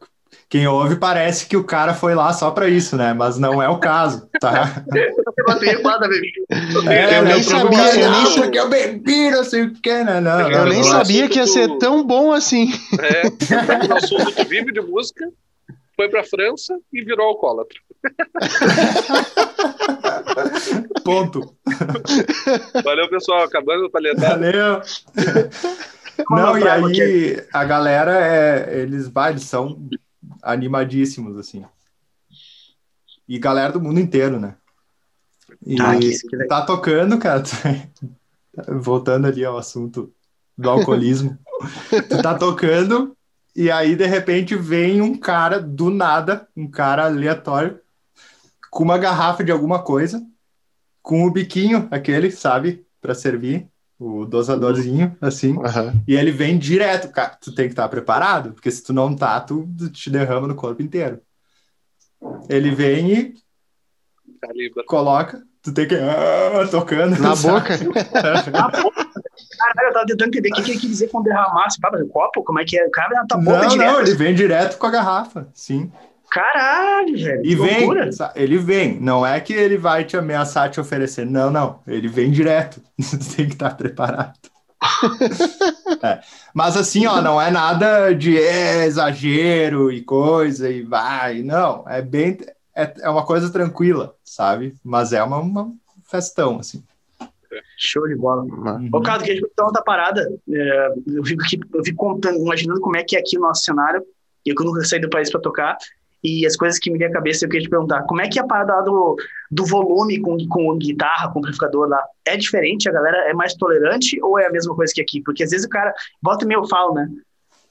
quem ouve parece que o cara foi lá só para isso, né? Mas não é o caso, tá? é, eu nem sabia, eu nem sabia que eu bebi, não sei o que, né? Não, eu não, nem não. sabia que ia ser tão bom assim. É, o assunto que vive de música, foi pra França e virou alcoólatra. Ponto. Valeu, pessoal. Acabando o palhetado. Valeu. Não, e aí a galera, é, eles, vai, eles são animadíssimos, assim. E galera do mundo inteiro, né? E ah, tá tocando, cara. Voltando ali ao assunto do alcoolismo. tu tá tocando e aí, de repente, vem um cara do nada, um cara aleatório, com uma garrafa de alguma coisa, com o biquinho, aquele, sabe, para servir o dosadorzinho, assim, uhum. e ele vem direto, cara, tu tem que estar tá preparado, porque se tu não tá, tu te derrama no corpo inteiro. Ele vem e Calibra. coloca, tu tem que ah, tocando. Na boca. Na boca. Caralho, eu tava tentando entender o que, que ele quer dizer com derramar, se o copo, como é que é? O cara na tua boca não, direto. Não, ele vem direto com a garrafa, sim. Caralho, velho. E vem, ele vem. Não é que ele vai te ameaçar te oferecer. Não, não. Ele vem direto. tem que estar preparado. é. Mas assim, ó, não é nada de é, exagero e coisa e vai. Não, é bem. É, é uma coisa tranquila, sabe? Mas é uma, uma festão, assim. Show de bola. Uhum. Ô, Carlos, queria te perguntar outra parada. É, eu fico, aqui, eu fico contando, imaginando como é que é aqui o nosso cenário. E eu nunca saí do país para tocar e as coisas que me vêm à cabeça eu queria te perguntar, como é que é a parada do, do volume com, com guitarra, com amplificador lá, é diferente? A galera é mais tolerante ou é a mesma coisa que aqui? Porque às vezes o cara, volta e meio eu falo, né?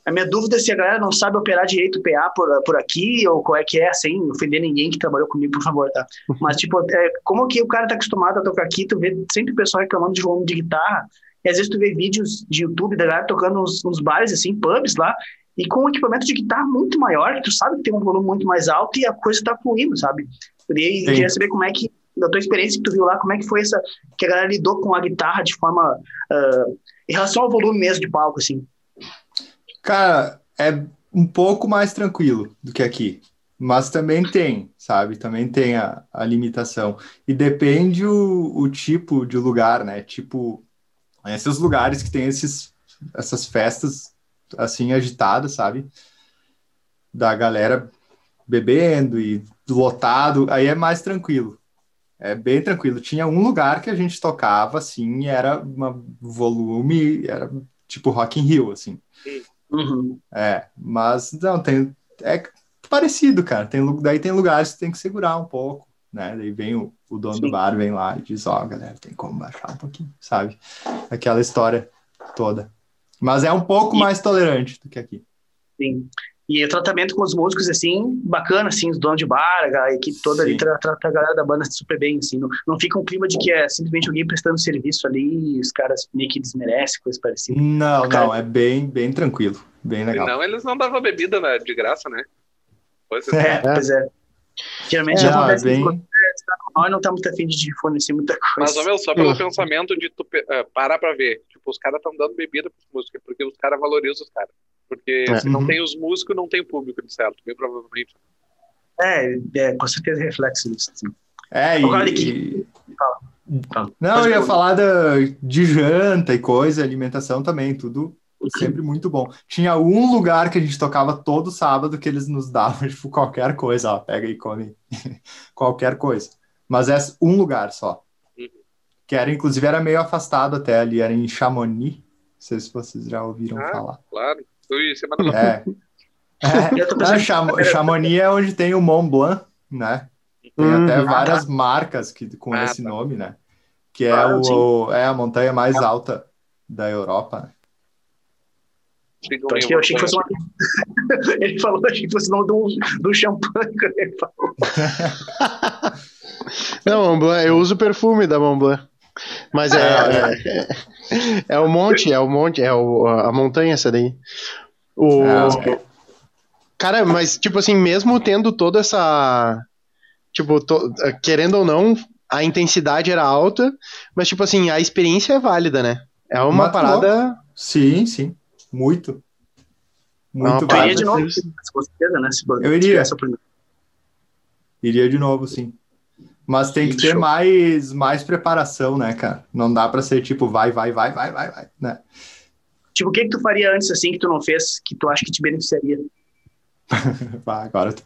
A minha dúvida é se a galera não sabe operar direito o PA por, por aqui, ou qual é que é, sem ofender ninguém que trabalhou comigo, por favor, tá? Mas, tipo, é, como que o cara tá acostumado a tocar aqui, tu vê sempre o pessoal reclamando de volume de guitarra, e às vezes tu vê vídeos de YouTube da galera tocando nos, nos bares, assim, pubs lá, e com um equipamento de guitarra muito maior, tu sabe que tem um volume muito mais alto e a coisa tá fluindo, sabe? Eu queria saber como é que, da tua experiência que tu viu lá, como é que foi essa, que a galera lidou com a guitarra de forma, uh, em relação ao volume mesmo de palco, assim. Cara, é um pouco mais tranquilo do que aqui, mas também tem, sabe? Também tem a, a limitação. E depende o, o tipo de lugar, né? Tipo, esses lugares que tem esses, essas festas assim agitada, sabe? Da galera bebendo e lotado, aí é mais tranquilo. É bem tranquilo. Tinha um lugar que a gente tocava assim, era um volume, era tipo Rock in Rio, assim. Uhum. É, mas não, tem. É parecido, cara. Tem, daí tem lugares que tem que segurar um pouco, né? Daí vem o, o dono Sim. do bar, vem lá e diz, ó, oh, galera, tem como baixar um pouquinho, sabe? Aquela história toda. Mas é um pouco e... mais tolerante do que aqui. Sim. E o tratamento com os músicos, assim, bacana, assim, os donos de bar, a equipe toda Sim. ali trata a galera da banda super bem, assim. Não, não fica um clima de que é simplesmente alguém prestando serviço ali e os caras meio que desmerecem, coisa parecida. Não, cara... não, é bem, bem tranquilo, bem legal. Não, eles não davam bebida né, de graça, né? Pois é, é. Pois é. Geralmente é, acontece bem... nós não estamos afim de fornecer muita coisa. Mas, meu, só pelo pensamento de tu uh, parar pra ver. Tipo, os caras estão dando bebida pros músicos, porque os caras valorizam os caras. Porque é. se não uhum. tem os músicos, não tem público, de certo, bem provavelmente. É, é com certeza reflexo disso, sim. É, e... Não, eu ia falar da, de janta e coisa, alimentação também, tudo sempre muito bom. Tinha um lugar que a gente tocava todo sábado que eles nos davam, tipo, qualquer coisa, ó, pega e come qualquer coisa. Mas é um lugar só. Uhum. Que era, inclusive, era meio afastado até ali, era em Chamonix. Não sei se vocês já ouviram ah, falar. Claro, fui semana É. é. Cham Chamonix é onde tem o Mont Blanc, né? Tem hum, até várias marcas que, com ah, esse tá. nome, né? Que é, ah, o, é a montanha mais alta da Europa, né? Então, eu achei que fosse uma... ele falou, achei que fosse o nome do, do champanhe que ele falou. Não, Mont Blanc, eu uso perfume da Mont Blanc. Mas é, é, é, é, o monte, é o monte, é o, a montanha essa daí. O, é, cara, mas tipo assim, mesmo tendo toda essa. Tipo, to, querendo ou não, a intensidade era alta, mas tipo assim, a experiência é válida, né? É uma parada. Sim, sim. Muito. Muito Eu iria de novo, com certeza, né? Se eu iria. Iria de novo, sim. Mas tem que ter mais, mais preparação, né, cara? Não dá para ser tipo, vai, vai, vai, vai, vai, vai, né? Tipo, o que que tu faria antes, assim, que tu não fez, que tu acha que te beneficiaria? Agora tu,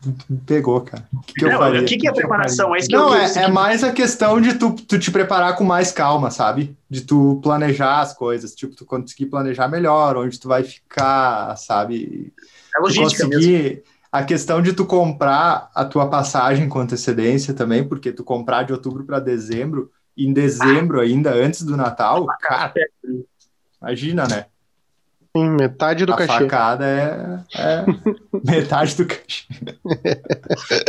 pegou, cara. O que, que não, eu faria? O que, que é preparação? É não, é, é mais a questão de tu, tu te preparar com mais calma, sabe? De tu planejar as coisas, tipo, tu conseguir planejar melhor, onde tu vai ficar, sabe? É logística conseguir... mesmo a questão de tu comprar a tua passagem com antecedência também, porque tu comprar de outubro para dezembro, em dezembro ah. ainda, antes do Natal, cara, imagina, né? Sim, metade do a cachê. A facada é, é metade do cachê.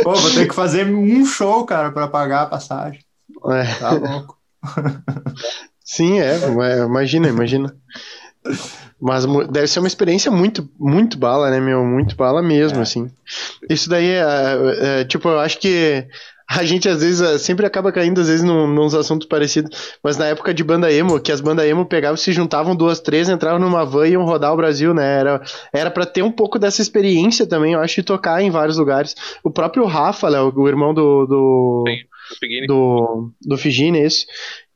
Pô, vou ter que fazer um show, cara, para pagar a passagem. É. Tá louco. Sim, é, imagina, imagina. Mas deve ser uma experiência muito, muito bala, né, meu? Muito bala mesmo, é. assim. Isso daí é, é, é, Tipo, eu acho que a gente às vezes é, sempre acaba caindo, às vezes, num, nos assuntos parecidos. Mas na época de banda emo, que as bandas emo pegavam, se juntavam duas, três, entravam numa van e iam rodar o Brasil, né? Era, era pra ter um pouco dessa experiência também, eu acho, de tocar em vários lugares. O próprio Rafa, Léo, o irmão do. do Sim, do, do Figini, isso.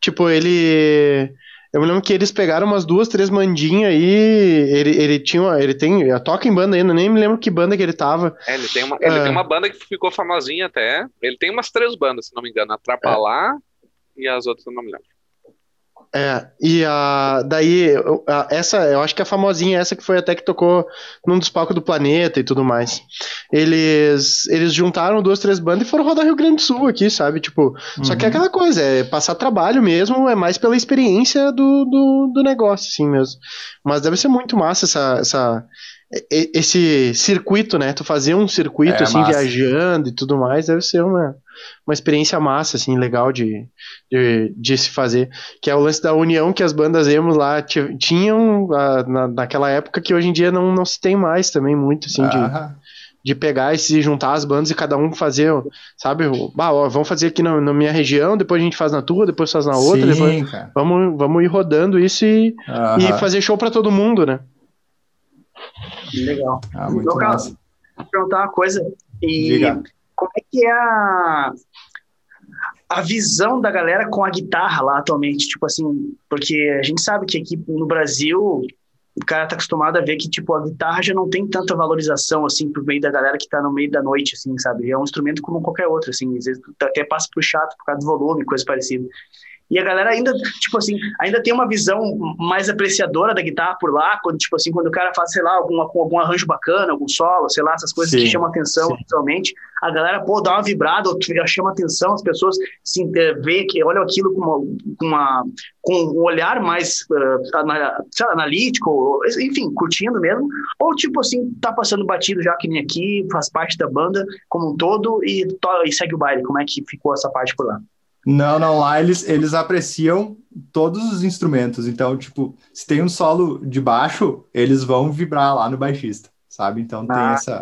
Tipo, ele eu me lembro que eles pegaram umas duas, três mandinhas aí. Ele, ele tinha. Ele tem. Toca em banda ainda, nem me lembro que banda que ele tava. É, ele tem uma, ele tem é. uma banda que ficou famosinha até. Ele tem umas três bandas, se não me engano. Atrapalhar é. e as outras eu não me lembro. É, e a, daí, a, essa, eu acho que a famosinha, essa que foi até que tocou num dos palcos do planeta e tudo mais. Eles, eles juntaram duas, três bandas e foram rodar Rio Grande do Sul aqui, sabe? Tipo, uhum. só que é uhum. aquela coisa, é passar trabalho mesmo, é mais pela experiência do, do, do negócio, assim mesmo. Mas deve ser muito massa essa, essa, esse circuito, né? Tu fazer um circuito, é, assim, massa. viajando e tudo mais, deve ser uma uma experiência massa, assim, legal de, de, de, se fazer. Que é o lance da união que as bandas emo lá tinham a, na, naquela época, que hoje em dia não, não se tem mais também muito, assim, de, de pegar e se juntar as bandas e cada um fazer, sabe? Bah, ó, vamos fazer aqui na, na, minha região, depois a gente faz na tua, depois faz na outra, Sim, depois, vamos, vamos ir rodando isso e, e fazer show para todo mundo, né? Legal. Ah, muito no caso, vou perguntar uma coisa. E Diga como é que é a, a visão da galera com a guitarra lá atualmente? Tipo assim, porque a gente sabe que aqui no Brasil o cara tá acostumado a ver que, tipo, a guitarra já não tem tanta valorização, assim, por meio da galera que tá no meio da noite, assim, sabe? É um instrumento como qualquer outro, assim, às vezes até passa pro chato por causa do volume, coisa parecida. E a galera ainda, tipo assim, ainda tem uma visão mais apreciadora da guitarra por lá, quando, tipo assim, quando o cara faz, sei lá, alguma, algum arranjo bacana, algum solo, sei lá, essas coisas sim, que chamam atenção visualmente, a galera, pô, dá uma vibrada, chama atenção, as pessoas se é, vê que olham aquilo com, uma, com, uma, com um olhar mais, uh, sei lá, analítico, enfim, curtindo mesmo, ou tipo assim, tá passando batido já que nem aqui, faz parte da banda como um todo e, e segue o baile, como é que ficou essa parte por lá? Não, não, lá eles, eles apreciam todos os instrumentos. Então, tipo, se tem um solo de baixo, eles vão vibrar lá no baixista, sabe? Então tem ah, essa.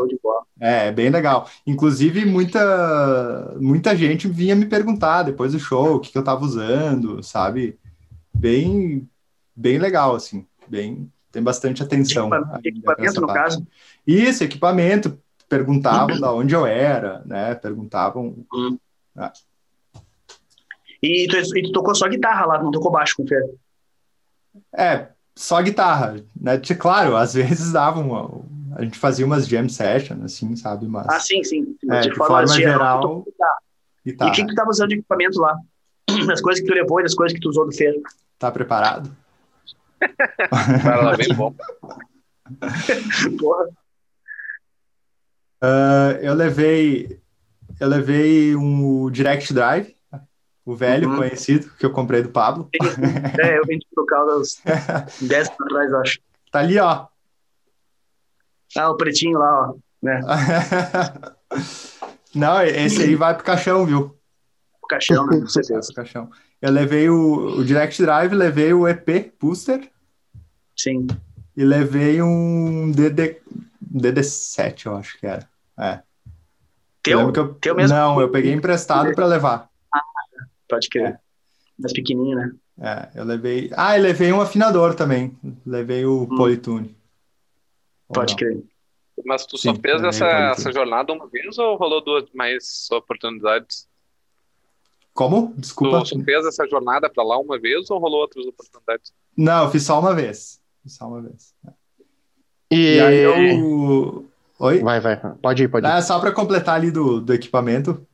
É, é bem legal. Inclusive, muita, muita gente vinha me perguntar depois do show o que, que eu tava usando, sabe? Bem, bem legal, assim. Bem, tem bastante atenção. Equipamento, equipamento no caso? Isso, equipamento. Perguntavam da onde eu era, né? Perguntavam. Hum. Ah. E tu, e tu tocou só guitarra lá, não tocou baixo com o Fer? É, só guitarra, né? Claro, às vezes dava uma, a gente fazia umas jam sessions, assim, sabe? Mas, ah, sim, sim. É, de, de, forma, forma geral, geral guitarra. E o que, que tu tava usando de equipamento lá? Das coisas que tu levou e das coisas que tu usou do feiro. Tá preparado? Para lá, bem bom. Porra. Uh, eu levei eu levei um Direct Drive, o velho uhum. conhecido, que eu comprei do Pablo. É, eu vendi pro Caldas 10 atrás, acho. Tá ali, ó. Ah, o pretinho lá, ó. Né? Não, esse aí vai pro caixão, viu? O caixão, né? Com certeza. caixão. Eu levei o, o Direct Drive, levei o EP Booster. Sim. E levei um DD, DD7, eu acho que era. É. Teu? Eu eu, Teu mesmo? Não, eu peguei emprestado para levar. Pode crer. É. Das pequenininhas, né? É, eu levei. Ah, e levei um afinador também. Levei o hum. Polytune. Pode crer. Mas tu só Sim, fez essa, essa jornada uma vez ou rolou duas mais oportunidades? Como? Desculpa. Tu só fez essa jornada para lá uma vez ou rolou outras oportunidades? Não, eu fiz só uma vez. Fiz só uma vez. E, e aí eu. Oi? Vai, vai. Pode ir, pode ir. É, só para completar ali do, do equipamento.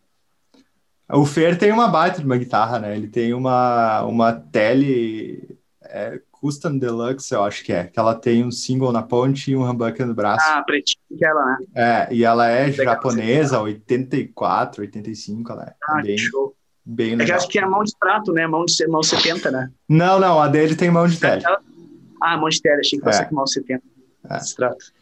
O Fer tem uma baita de uma guitarra, né? Ele tem uma, uma tele é, Custom Deluxe, eu acho que é, que ela tem um single na ponte e um humbucker no braço. Ah, pretinho que ela, né? É, e ela é legal, japonesa, 84, 85, ela é ah, bem, show. bem legal. É que acho que é a mão de prato, né? Mão, de, mão 70, né? Não, não, a dele tem mão de tele. Ah, mão de tele, achei que fosse é. mão 70. É. Extrato.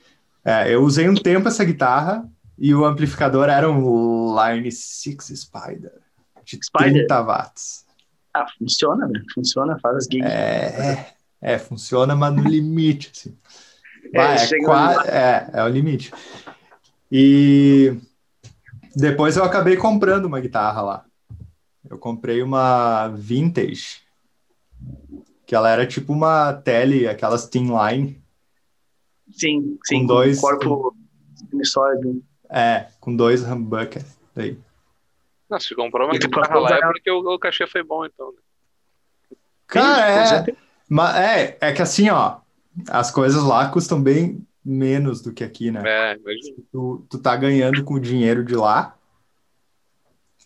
É, eu usei um tempo essa guitarra e o amplificador era um Line 6 Spider de Spider. 30 watts. Ah, funciona, né? Funciona, faz as gigs. É, é, funciona, mas no limite, assim. Vai, é, é, quase, é, é o limite. E depois eu acabei comprando uma guitarra lá. Eu comprei uma vintage, que ela era tipo uma tele, aquelas thin line. Sim, sim. Com dois. corpo sólido. É, com dois humbuckers. Daí. Não, se comprou uma guitarra lá é porque o, o cachê foi bom, então. Né? Cara, é, mas é, é que assim, ó, as coisas lá custam bem menos do que aqui, né? É, imagina. Tu, tu tá ganhando com o dinheiro de lá,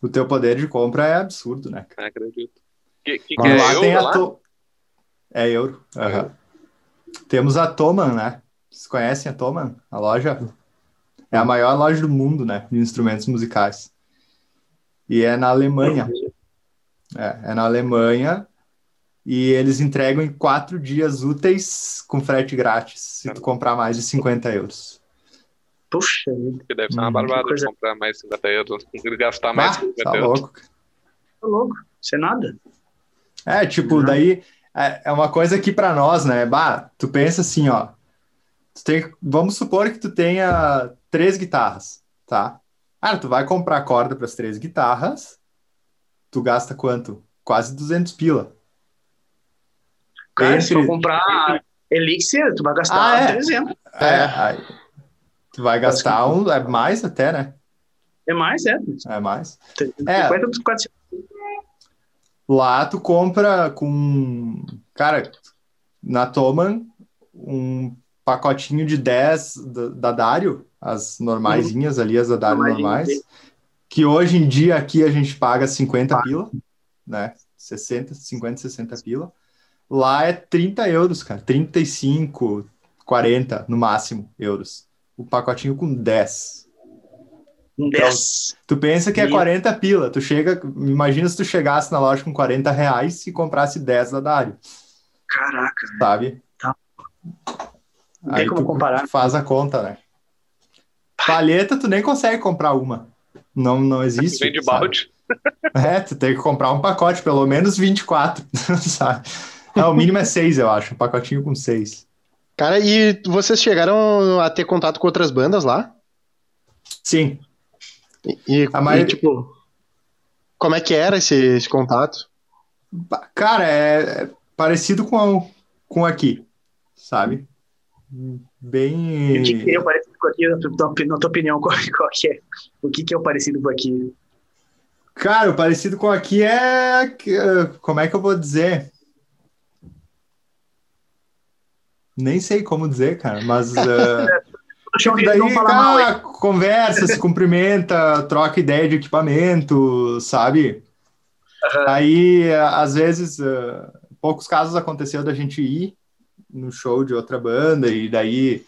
o teu poder de compra é absurdo, né? É, acredito. Que, que, que é lá euro, tem a lá? to... É euro. Uhum. Temos a Toman, né? Vocês conhecem a Toman? A loja? É a maior loja do mundo, né? De instrumentos musicais. E é na Alemanha. É, é na Alemanha. E eles entregam em quatro dias úteis com frete grátis, se tu comprar mais de 50 euros. Puxa Que deve ser uma hum, barbada coisa... de comprar mais 50 euros, gastar mais ah, 50 tá euros. Louco. Tá louco, isso é nada. É, tipo, daí é, é uma coisa que para nós, né? Bah, tu pensa assim, ó. Tu tem, vamos supor que tu tenha três guitarras, tá? Ah, tu vai comprar corda para as três guitarras, tu gasta quanto? Quase 200 pila. Cara, Entre... se for comprar Elixir, tu vai gastar ah, é. 300. É, aí, tu vai gastar um, é mais até, né? É mais, é. É mais. 50, é. 400. Lá tu compra com, cara, na Toman, um pacotinho de 10 da, da Dario, as normaisinhas ali, as da Dario normais, que hoje em dia aqui a gente paga 50 ah. pila, né? 60, 50, 60 pila. Lá é 30 euros, cara. 35, 40 no máximo euros. O pacotinho com 10. 10. Então, tu pensa que é 40 pila. Tu chega, imagina se tu chegasse na loja com 40 reais e comprasse 10 da Dario. Caraca. Sabe? Tá. Não tem como comparar. Faz a conta, né? Palheta, tu nem consegue comprar uma. Não, não existe. Vem de balde. É, tu tem que comprar um pacote, pelo menos 24, sabe? Ah, o mínimo é 6, eu acho. Um pacotinho com 6. Cara, e vocês chegaram a ter contato com outras bandas lá? Sim. E, e, maioria... e tipo, como é que era esse, esse contato? Cara, é, é parecido com, com aqui, sabe? Bem. O que, que é parecido com aqui, na tua, opinião, qual, qual que é? O que, que é o parecido com aqui? Cara, o parecido com aqui é. Como é que eu vou dizer? Nem sei como dizer, cara, mas. Uh, daí, cara, conversa, se cumprimenta, troca ideia de equipamento, sabe? Aí, às vezes, uh, poucos casos aconteceu da gente ir no show de outra banda e daí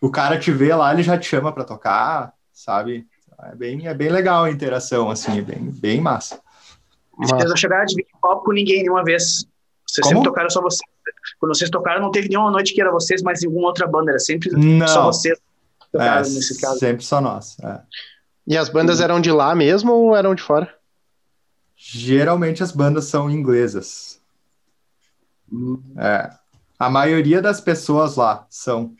o cara te vê lá, ele já te chama para tocar, sabe? É bem, é bem legal a interação, assim, é bem, bem massa. Vocês não chegaram a dividir palco com ninguém nenhuma vez. Vocês Como? sempre tocaram só vocês. Quando vocês tocaram, não teve nenhuma noite que era vocês, mas nenhuma outra banda. Era sempre Não. só vocês É, nesse caso. sempre só nós. é. E as bandas eram de lá mesmo ou eram de fora? Geralmente as bandas são inglesas. É. A maioria das pessoas lá são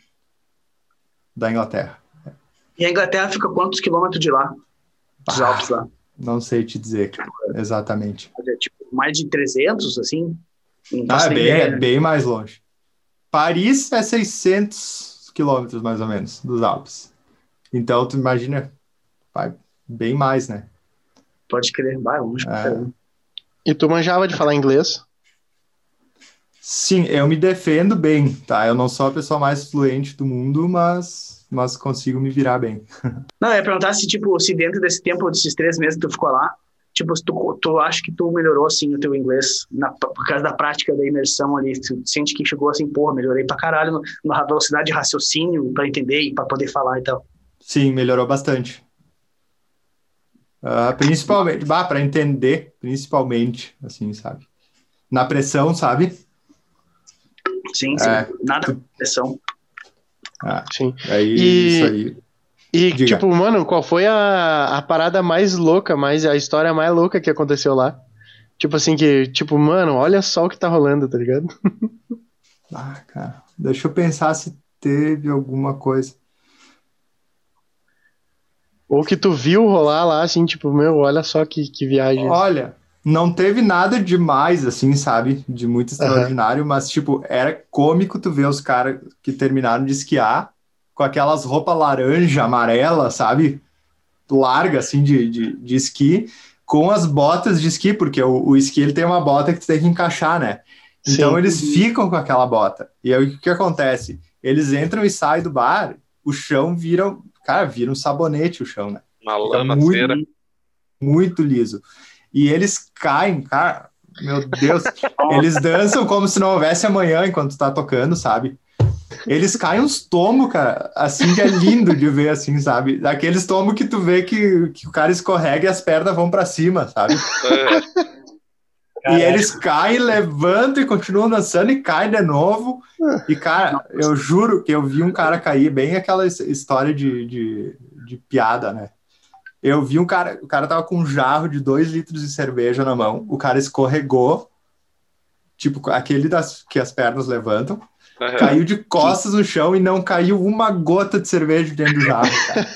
da Inglaterra. E a Inglaterra fica quantos quilômetros de lá? Dos Ah. Alpes lá. Não sei te dizer exatamente. É, tipo, mais de 300, assim? Ah, é bem, ideia, é né? bem mais longe. Paris é 600 quilômetros, mais ou menos, dos Alpes. Então, tu imagina, vai bem mais, né? Pode crer, vai longe É. E tu manjava de falar inglês? Sim, eu me defendo bem, tá? Eu não sou a pessoa mais fluente do mundo, mas, mas consigo me virar bem. Não, ia perguntar se, tipo, se dentro desse tempo, desses três meses que tu ficou lá, tipo, se tu, tu acha que tu melhorou, assim, o teu inglês na, por causa da prática da imersão ali, tu sente que chegou assim, porra, melhorei pra caralho na velocidade de raciocínio pra entender e pra poder falar e tal. Sim, melhorou bastante. Ah, principalmente, bah, para entender, principalmente, assim, sabe? Na pressão, sabe? Sim, sim. É. Nada com pressão. Ah, Sim. aí, E- isso aí. E, Diga. tipo, mano, qual foi a, a parada mais louca, mais, a história mais louca que aconteceu lá? Tipo assim, que, tipo, mano, olha só o que tá rolando, tá ligado? Ah, cara, deixa eu pensar se teve alguma coisa. Ou que tu viu rolar lá, assim, tipo, meu, olha só que, que viagem. Olha, não teve nada demais, assim, sabe? De muito extraordinário, mas, tipo, era cômico tu ver os caras que terminaram de esquiar com aquelas roupas laranja, amarela, sabe? Larga, assim, de, de, de esqui, com as botas de esqui, porque o, o esqui ele tem uma bota que tu tem que encaixar, né? Então Sim. eles ficam com aquela bota. E aí o que, acontece? Eles entram e saem do bar, o chão vira, cara, vira um sabonete o chão, né? Uma lama muito, muito liso. E eles caem, cara, meu Deus, eles dançam como se não houvesse amanhã enquanto tá tocando, sabe? Eles caem uns tombos, cara, assim que é lindo de ver, assim, sabe? Daqueles tombos que tu vê que, que o cara escorrega e as pernas vão pra cima, sabe? E eles caem, levantam e continuam dançando e caem de novo. E, cara, eu juro que eu vi um cara cair, bem aquela his- história de, de, de piada, né? Eu vi um cara, o cara tava com um jarro de dois litros de cerveja na mão, o cara escorregou, tipo aquele das, que as pernas levantam, aham. caiu de costas no chão e não caiu uma gota de cerveja dentro do jarro, cara.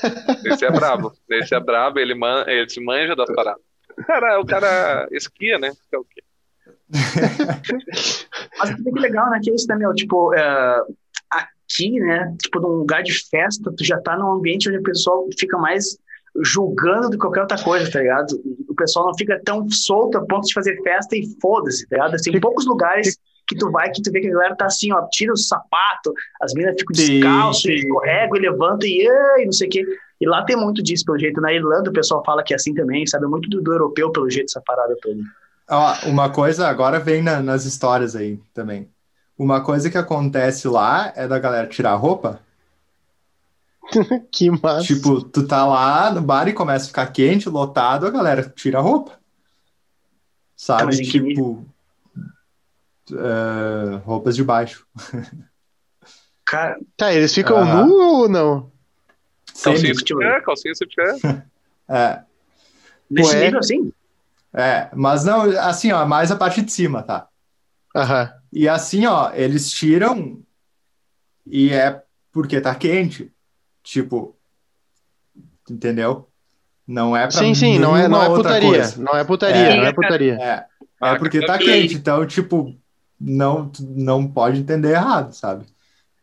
Esse é brabo. Esse é brabo, ele, man... ele se manja das paradas. O cara, o cara esquia, né? É o quê? Mas que legal, né? Que é isso, né, meu? Tipo, é, aqui, né? Tipo, num lugar de festa, tu já tá num ambiente onde o pessoal fica mais julgando do que qualquer outra coisa, tá ligado? O pessoal não fica tão solto a ponto de fazer festa e foda-se, tá ligado? Assim, Tem poucos lugares que tu vai que tu vê que a galera tá assim, ó, tira o sapato, as meninas ficam descalço, sim. escorregam e levantam e, ai, não sei o quê. E lá tem muito disso, pelo jeito. Na Irlanda o pessoal fala que é assim também, sabe? É muito do, do europeu, pelo jeito, essa parada toda. Ó, uma coisa agora vem na- nas histórias aí também. Uma coisa que acontece lá é da galera tirar a roupa. que massa. Tipo, tu tá lá no bar e começa a ficar quente, lotado, a galera tira a roupa. Sabe? Em que tipo. eh, roupas de baixo. Cara, Tá, eles ficam nu ou não? Calcinha se tiver, calcinha se tiver. É, nesse Ué. nível assim? é, mas não, assim, ó, mais a parte de cima, tá? Aham. E assim, ó, eles tiram e é porque tá quente. Tipo, entendeu? Não é pra Sim, sim, não é, não é outra putaria. coisa. Não é putaria, É. não é putaria. É, é Ah, porque tá que- quente, então, tipo, não, não pode entender errado, sabe?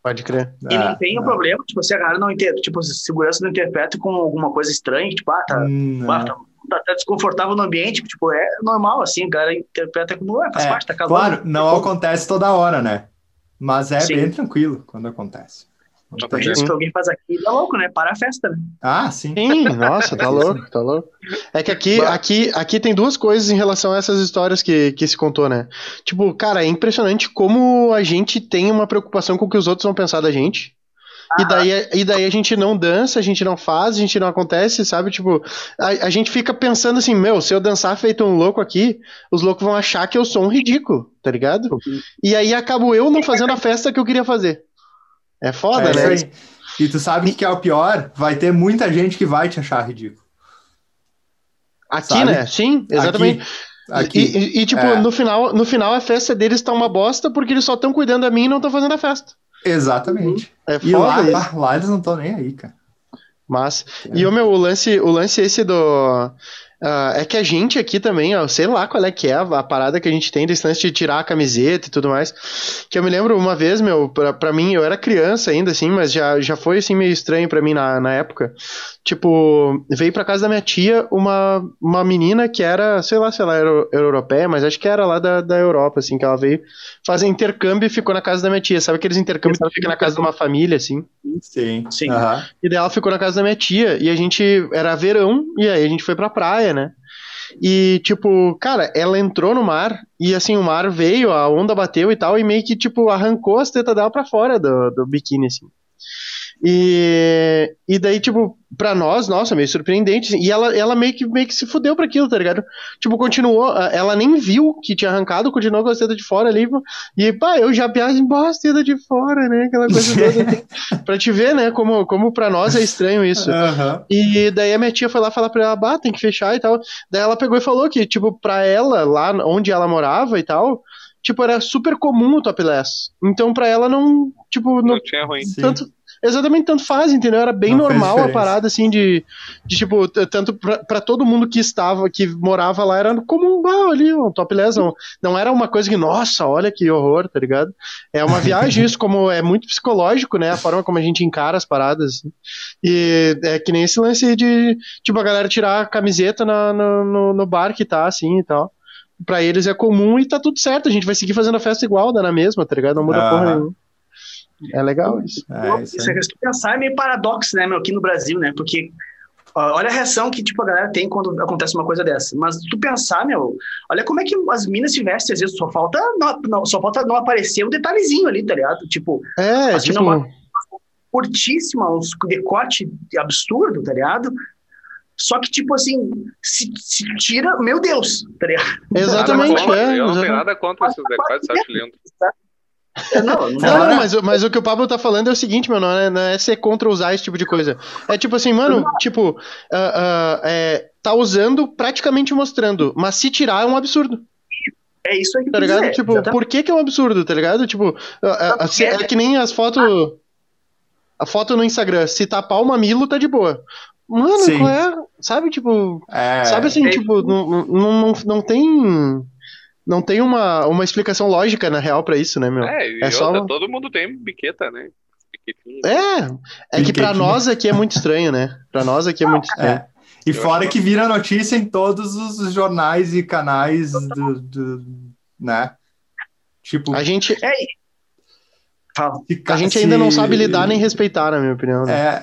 Pode crer. E É, não tem o é. problema, tipo, se a galera não entende, tipo, se a segurança não interpreta como alguma coisa estranha, tipo, ah, tá, Não. ah, tá, tá- tá desconfortável no ambiente, tipo, é normal, assim, a galera interpreta como, é, faz É, parte, tá calor. Claro, não acontece toda hora, né? Mas é Sim. bem tranquilo quando acontece. Tem- Imagina se alguém faz aqui, dá louco, né? Para a festa, né? Ah, sim. Sim, nossa, tá louco, tá louco. É que aqui, aqui, aqui tem duas coisas em relação a essas histórias que, que se contou, né? Tipo, cara, é impressionante como a gente tem uma preocupação com o que os outros vão pensar da gente. E daí, e daí a gente não dança, a gente não faz, a gente não acontece, sabe? Tipo, a, a gente fica pensando assim, meu, se eu dançar feito um louco aqui, os loucos vão achar que eu sou um ridículo, tá ligado? E aí acabo eu não fazendo a festa que eu queria fazer. É foda, É né? E tu sabe que é o pior? Vai ter muita gente que vai te achar ridículo. Aqui, Sabe? né? Sim, exatamente. Aqui. E, e- e, tipo, É. no, final, no final a festa deles tá uma bosta porque eles só estão cuidando da mim e não estão fazendo a festa. Exatamente. É E foda lá, isso. lá, lá eles não estão nem aí, cara. Mas. É. E o meu, o lance, o lance esse do. Ah, é que a gente aqui também, ó, sei lá qual é que é a, a parada que a gente tem desse lance de tirar a camiseta e tudo mais. Que eu me lembro uma vez, meu, pra, pra mim, eu era criança ainda, assim, mas já, já foi assim meio estranho pra mim na, na época. Tipo, veio pra casa da minha tia uma, uma menina que era, sei lá se ela era euro- europeia, mas acho que era lá da, da Europa, assim, que ela veio fazer intercâmbio e ficou na casa da minha tia. Sabe aqueles intercâmbios que fica na casa de uma família, assim? Sim. Sim. Aham. E daí ela ficou na casa da minha tia. E a gente. Era verão, e aí a gente foi pra praia, né? E, tipo, cara, ela entrou no mar, e assim, o mar veio, a onda bateu e tal, e meio que, tipo, arrancou as tetas dela pra fora do, do biquíni, assim. E, e daí, tipo, pra nós, nossa, meio surpreendente. E ela, ela meio, que, meio que se fudeu pra aquilo, tá ligado? Tipo, continuou, a- ela nem viu que tinha arrancado, continuou com as tetas de fora ali. E, pá, eu já viajo, pô, as tetas de fora, né? Aquela coisa toda. assim. pra te ver, né? Como, como pra nós é estranho isso. Aham. E daí a minha tia foi lá falar pra ela, bah, tem que fechar e tal. Daí ela pegou e falou que, tipo, pra ela, lá onde ela morava e tal, tipo, era super comum o topless. Então pra ela não, tipo, não, Não tinha ruim. Sim. Exatamente tanto faz, entendeu? Era bem Não normal a parada, assim, de, de tipo, tanto pra, pra todo mundo que estava, que morava lá, era comum, ah, ali, um topless, não, não era uma coisa que, nossa, olha que horror, tá ligado? É uma viagem isso, como é muito psicológico, né, a forma como a gente encara as paradas, assim. E é que nem esse lance de, tipo, a galera tirar a camiseta na, no, no, no bar que tá, assim, e tal. Pra eles é comum e tá tudo certo, a gente vai seguir fazendo a festa igual, dá na mesma, tá ligado? Não muda Aham. porra nenhuma. É legal isso. É, isso Isso é pensar é meio paradoxo, né, meu, aqui no Brasil, né? Porque ó, olha a reação que tipo a galera tem quando acontece uma coisa dessa. Mas se tu pensar, meu, olha como é que as minas se vestem, às vezes só falta não, não- só falta não aparecer um detalhezinho ali, tá ligado? Tipo, É, Assim, tipo, não- curtíssima, uns decote absurdo, tá ligado? Só que, tipo assim, se, se tira, meu Deus, tá ligado? exatamente, Nada é. Eu não tenho exatamente. nada contra esses decotes, acho lindo. É, Não, não Não, não, mas, o- mas o que o Pablo tá falando é o seguinte, meu, não é, não é ser contra usar esse tipo de coisa. É tipo assim, mano, tipo, ah, ah, é, tá usando, praticamente mostrando, mas se tirar é um absurdo, É isso aí que eu tá ligado? dizer, tipo, exatamente. por que que é um absurdo, tá ligado? Tipo, se- é que nem as fotos, a foto no Instagram, se tapar o mamilo tá de boa. Mano, Sim. qual é? Sabe, tipo, É, sabe assim, é- tipo, não, não, não, não tem... Não tem uma, uma explicação lógica, na real, pra isso, né, meu? É, e É só outra, uma- todo mundo tem biqueta, né? É, é que pra Biquetinho. nós aqui é muito estranho, né? Pra nós aqui é muito estranho. É. E fora que vira notícia em todos os jornais e canais do, do- né? Tipo, A gente, É, a gente ainda não sabe lidar nem respeitar, na minha opinião. né? É.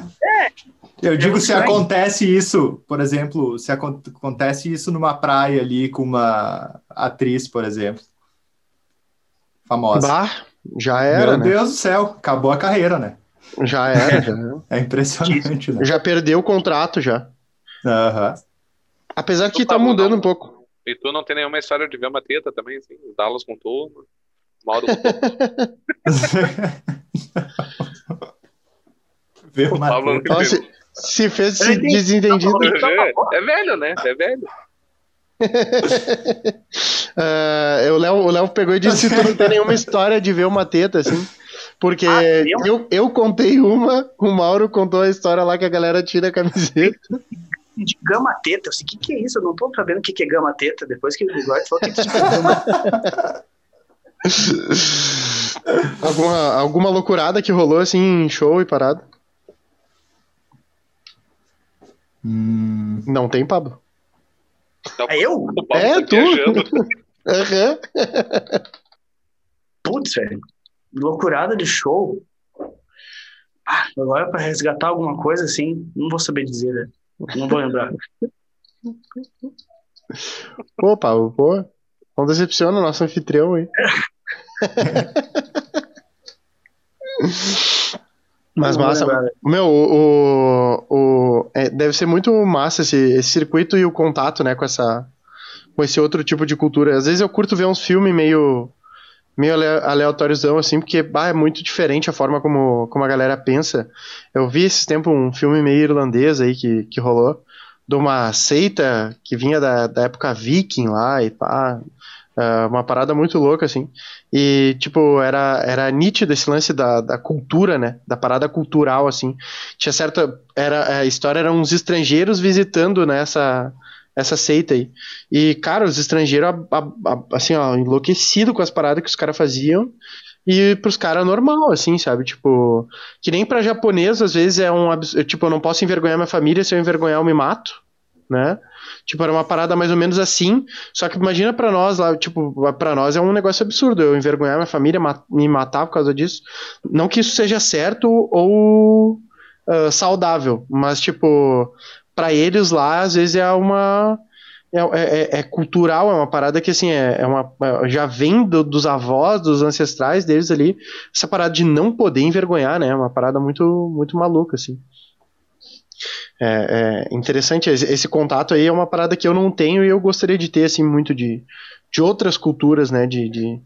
Eu digo, se estranho. acontece isso, por exemplo, se acon- acontece isso numa praia ali com uma atriz, por exemplo, famosa. Bah, já era, Meu né? Deus do céu, acabou a carreira, né? Já era, já, era. É impressionante, né? já perdeu o contrato já. Aham. Apesar que tá mudando não. um pouco. E tu não tem nenhuma história de ver uma teta também, assim? O Dallas contou, o Mauro contou. O uma Pablo teta. Se, fez Eu se entendi. desentendido. É velho, né? É velho. O Léo o Léo pegou e disse tu não tem nenhuma história de ver uma teta, assim. Porque Ah, eu? eu, eu contei uma, o Mauro contou a história lá que a galera tira a camiseta. de gama teta. Eu sei, o que, que é isso? Eu não tô sabendo o que, que é gama teta. Depois que o Eduardo falou que é gama alguma, alguma loucurada que rolou assim em show e parada? Hum, Não tem, Pablo? Não, É eu? o Pablo É, tá tu. Aham. Putz, velho. loucurada de show. Ah, agora para resgatar alguma coisa assim, não vou saber dizer, né? Não vou lembrar. Opa, pô, não decepciona o nosso anfitrião aí. Mas massa. Meu, o, o, o é, deve ser muito massa esse, esse, circuito e o contato, né, com essa com esse outro tipo de cultura. Às vezes eu curto ver uns filmes meio meio aleatóriozão, assim, porque bah, é muito diferente a forma como, como a galera pensa. Eu vi esse tempo um filme meio irlandês aí que, que rolou, de uma seita que vinha da, da época viking lá e pá. Uh, uma parada muito louca, assim. E, tipo, era, era nítido esse lance da, da cultura, né? Da parada cultural, assim. Tinha certa. Era, a história era uns estrangeiros visitando. Né, essa seita aí. E, cara, os estrangeiros, assim, ó, enlouquecido com as paradas que os caras faziam. E pros caras normal, assim, sabe? Tipo, que nem pra japonês, às vezes é um. Tipo, eu não posso envergonhar minha família, se eu envergonhar eu me mato, né? Tipo, era uma parada mais ou menos assim. Só que imagina para nós lá, tipo, para nós é um negócio absurdo. Eu envergonhar minha família, me matar por causa disso. Não que isso seja certo ou uh, saudável, mas, tipo, para eles lá, às vezes é uma. É, é, é, cultural, é uma parada que assim, é, é uma, já vem do, dos avós, dos ancestrais deles ali, essa parada de não poder envergonhar, né? É uma parada muito, muito maluca, assim. É, é, interessante, esse, contato aí é uma parada que eu não tenho e eu gostaria de ter, assim, muito de, de outras culturas, né? De, de,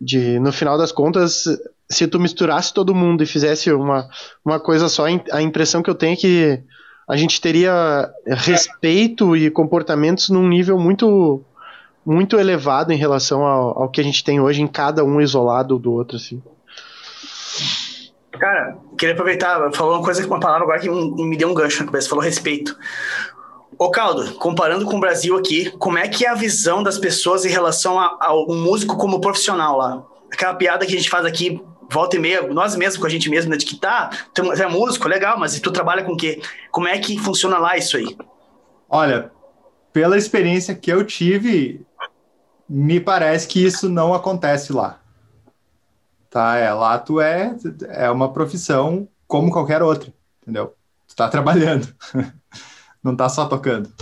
de, no final das contas, se tu misturasse todo mundo e fizesse uma, uma coisa só, a impressão que eu tenho é que a gente teria respeito e comportamentos num nível muito muito elevado em relação ao, ao que a gente tem hoje em cada um isolado do outro, assim. Cara, queria aproveitar, falou uma coisa, uma palavra agora que me deu um gancho na cabeça, falou respeito. Ô Caldo, comparando com o Brasil aqui, como é que é a visão das pessoas em relação ao músico como profissional lá? Aquela piada que a gente faz aqui, volta e meia, nós mesmos com a gente mesmo, né, de que tá, tu é músico, legal, mas tu trabalha com o quê? Como é que funciona lá isso aí? Olha, pela experiência que eu tive, me parece que isso não acontece lá. Tá, é, lá tu é, é uma profissão como qualquer outra, entendeu? Tu tá trabalhando, não tá só tocando.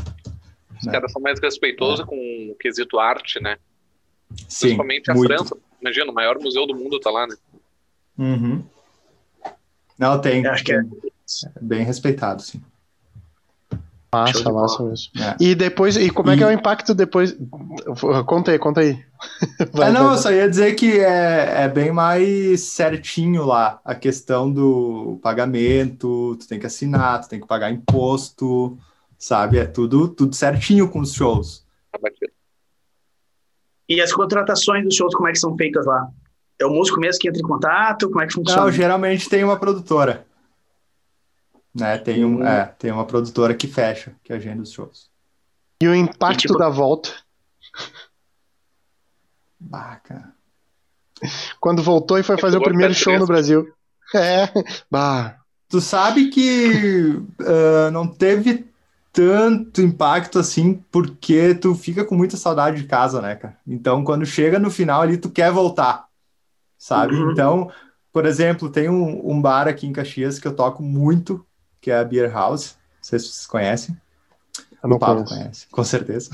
Os né? caras são mais respeitosos é. com o quesito arte, né? Sim, Principalmente a muito. França, imagina, o maior museu do mundo tá lá, né? Uhum. Não, tem. Acho que é. é bem respeitado, sim. Massa, massa mesmo. É. E depois, e como é que é o impacto depois? Conta aí, conta aí. Vai, é, não, vai. eu só ia dizer que é, é bem mais certinho lá a questão do pagamento, tu tem que assinar, tu tem que pagar imposto, sabe? É tudo, tudo certinho com os shows. E as contratações dos shows, como é que são feitas lá? É o músico mesmo que entra em contato? Como é que funciona? Não, geralmente tem uma produtora. Né? Tem, um, hum. é, tem uma produtora que fecha, que agenda os shows. E o impacto e, tipo... da volta? Baca. Quando voltou e foi fazer o primeiro show no Brasil. É, bah. Tu sabe que uh, não teve tanto impacto assim, porque tu fica com muita saudade de casa, né, cara? Então, quando chega no final ali, tu quer voltar sabe? Uhum. Então, por exemplo, tem um, um, bar aqui em Caxias que eu toco muito, que é a Beer House. Não sei se vocês conhecem. Eu não o Pablo conhece, com certeza.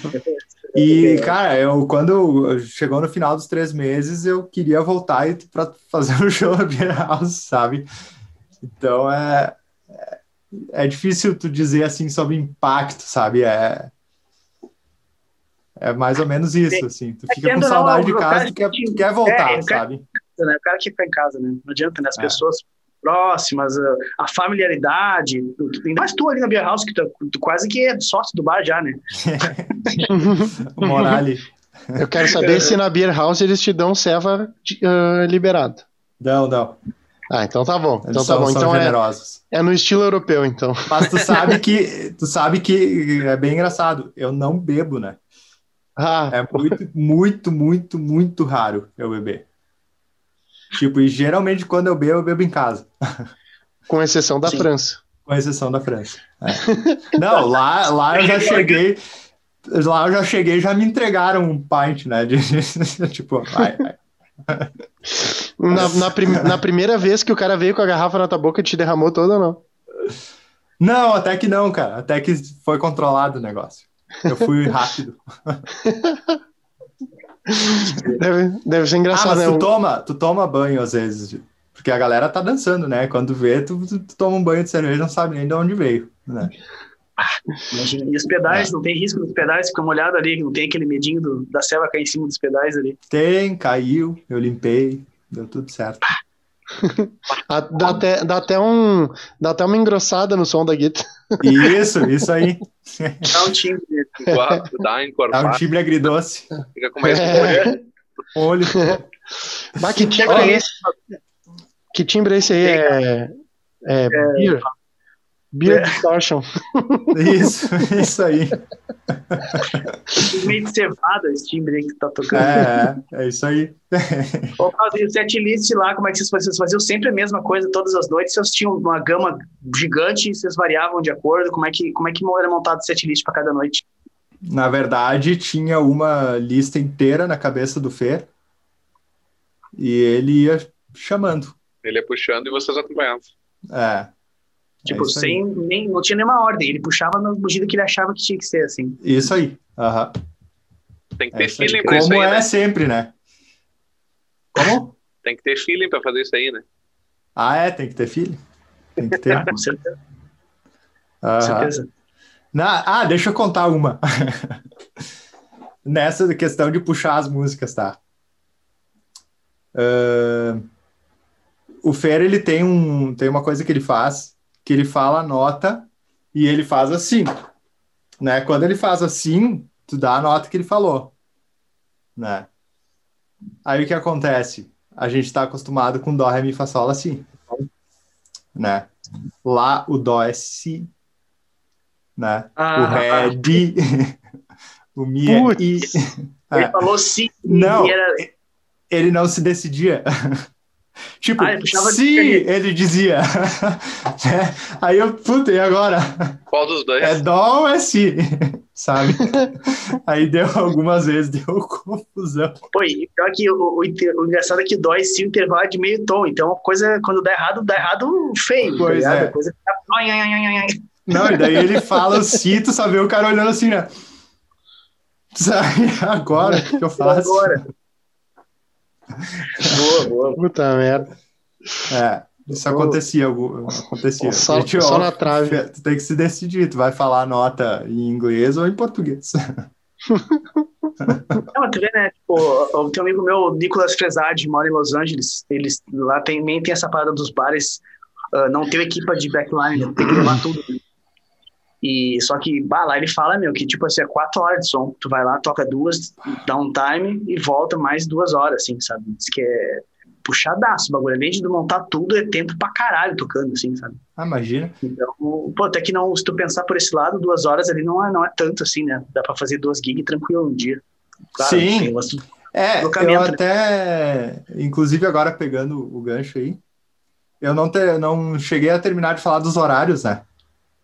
e, cara, eu quando chegou no final dos três meses, eu queria voltar para fazer um show na Beer House, sabe? Então é, é, é difícil tu dizer assim sobre impacto, sabe? É, é mais ou menos isso, assim. Tu fica com saudade de casa e quer, quer voltar, é, sabe? Né? O cara que fica em casa, né? Não adianta, né? As é. pessoas próximas, a familiaridade. Mas tu ali na Beer House, que tu, tu, quase que é sócio do bar já, né? Morale. Eu quero saber se na Beer House eles te dão ceva uh, liberado. Não, não. Ah, então tá bom. Então tá bom. Então é- generosos. É, é no estilo europeu, então. Mas tu sabe que tu sabe que é bem engraçado. Eu não bebo, né? Ah, é muito, muito, muito, muito raro eu beber. Tipo, e geralmente quando eu bebo, eu bebo em casa. Com exceção da Sim. França. Com exceção da França. É. Não, lá, lá eu já cheguei. Lá eu já cheguei já me entregaram um pint, né? De, tipo, vai, vai. Na, na, prim, na, primeira vez que o cara veio com a garrafa na tua boca, te derramou toda ou não? Não, até que não, cara. Até que foi controlado o negócio. Eu fui rápido. deve, deve ser engraçado, ah, mas né? tu, toma, tu toma banho às vezes. Porque a galera tá dançando, né? Quando vê, tu, tu, tu toma um banho de cerveja e não sabe nem de onde veio, né? Imagina. E os pedais, é. não tem risco dos pedais, fica molhado ali, não tem aquele medinho do, da selva cair em cima dos pedais ali. Tem, caiu, eu limpei, deu tudo certo. Ah, dá, até, dá, até um, dá até uma engrossada no som da guitarra. Isso, isso aí. Dá um timbre. Dá, encorpar. Dá um timbre agridoce. Fica com mais é. olho. Bah, que timbre é esse? Que timbre é esse aí? É, é, é beer. Beer Distortion. Isso, isso aí. Meio de cevada esse timbre aí que tá tocando. É, é isso aí. Ou o set list lá, como é que vocês faziam? Vocês faziam sempre a mesma coisa todas as noites? Vocês tinham uma gama gigante e vocês variavam de acordo? Como é que, como é que era montado o set list para cada noite? Na verdade, tinha uma lista inteira na cabeça do Fer e ele ia chamando. Ele ia puxando e vocês acompanhavam. É. Tipo, é sem nem, não tinha nenhuma ordem, ele puxava na medida que ele achava que tinha que ser, assim. Isso aí. Uhum. Tem que ter é feeling pra isso aí, Como é né? sempre, né? Como? Tem que ter feeling pra fazer isso aí, né? Ah, é, tem que ter feeling. Tem que ter. Com certeza. Uhum. Com certeza. Na, ah, deixa eu contar uma. Nessa questão de puxar as músicas, tá? Uh, o Fer, ele tem, um, tem uma coisa que ele faz, que ele fala a nota e ele faz assim, né? Quando ele faz assim, tu dá a nota que ele falou, né? Aí o que acontece? A gente está acostumado com dó, ré, mi, fá, sol assim, né? Lá o dó é si, né? Ah, o ré é di, o mi é i. Ele é. falou si. Não, era... ele não se decidia. Tipo, ah, ele sim, ele dizia. é, aí eu, puta, e agora? Qual dos dois? É dó ou é si? Sabe? aí deu algumas vezes, deu confusão. Pô, e pior que o, o, o engraçado é que dó e si o intervalo é de meio tom. Então, a coisa, quando dá errado, dá errado feio. Pois tá é. A coisa fica... Não, e daí ele fala o si, tu vê o cara olhando assim, né? Sabe, agora, o que eu faço? Agora. Boa, boa. Puta merda. É, isso acontecia. acontecia. Só, Gente, só ó, na trave. Tu tem que se decidir, tu vai falar a nota em inglês ou em português. Não, tu vê, né? Tipo, tem um amigo meu, Nicolas Fresade, mora em Los Angeles. Eles lá tem, também tem essa parada dos bares. Uh, não tem equipa de backline, né? tem que levar tudo. E só que, bah, lá ele fala, meu, que tipo assim, é quatro horas de som. Tu vai lá, toca duas, dá um time e volta mais duas horas, assim, sabe? Diz que é puxadaço o bagulho. Além de montar tudo, é tempo pra caralho tocando, assim, sabe? Ah, imagina. Então, pô, até que não, se tu pensar por esse lado, duas horas ali não é, não é tanto assim, né? Dá pra fazer duas gigs tranquilo um dia. Claro, Sim. É, eu né? até, inclusive agora pegando o gancho aí, eu não, te, não cheguei a terminar de falar dos horários, né?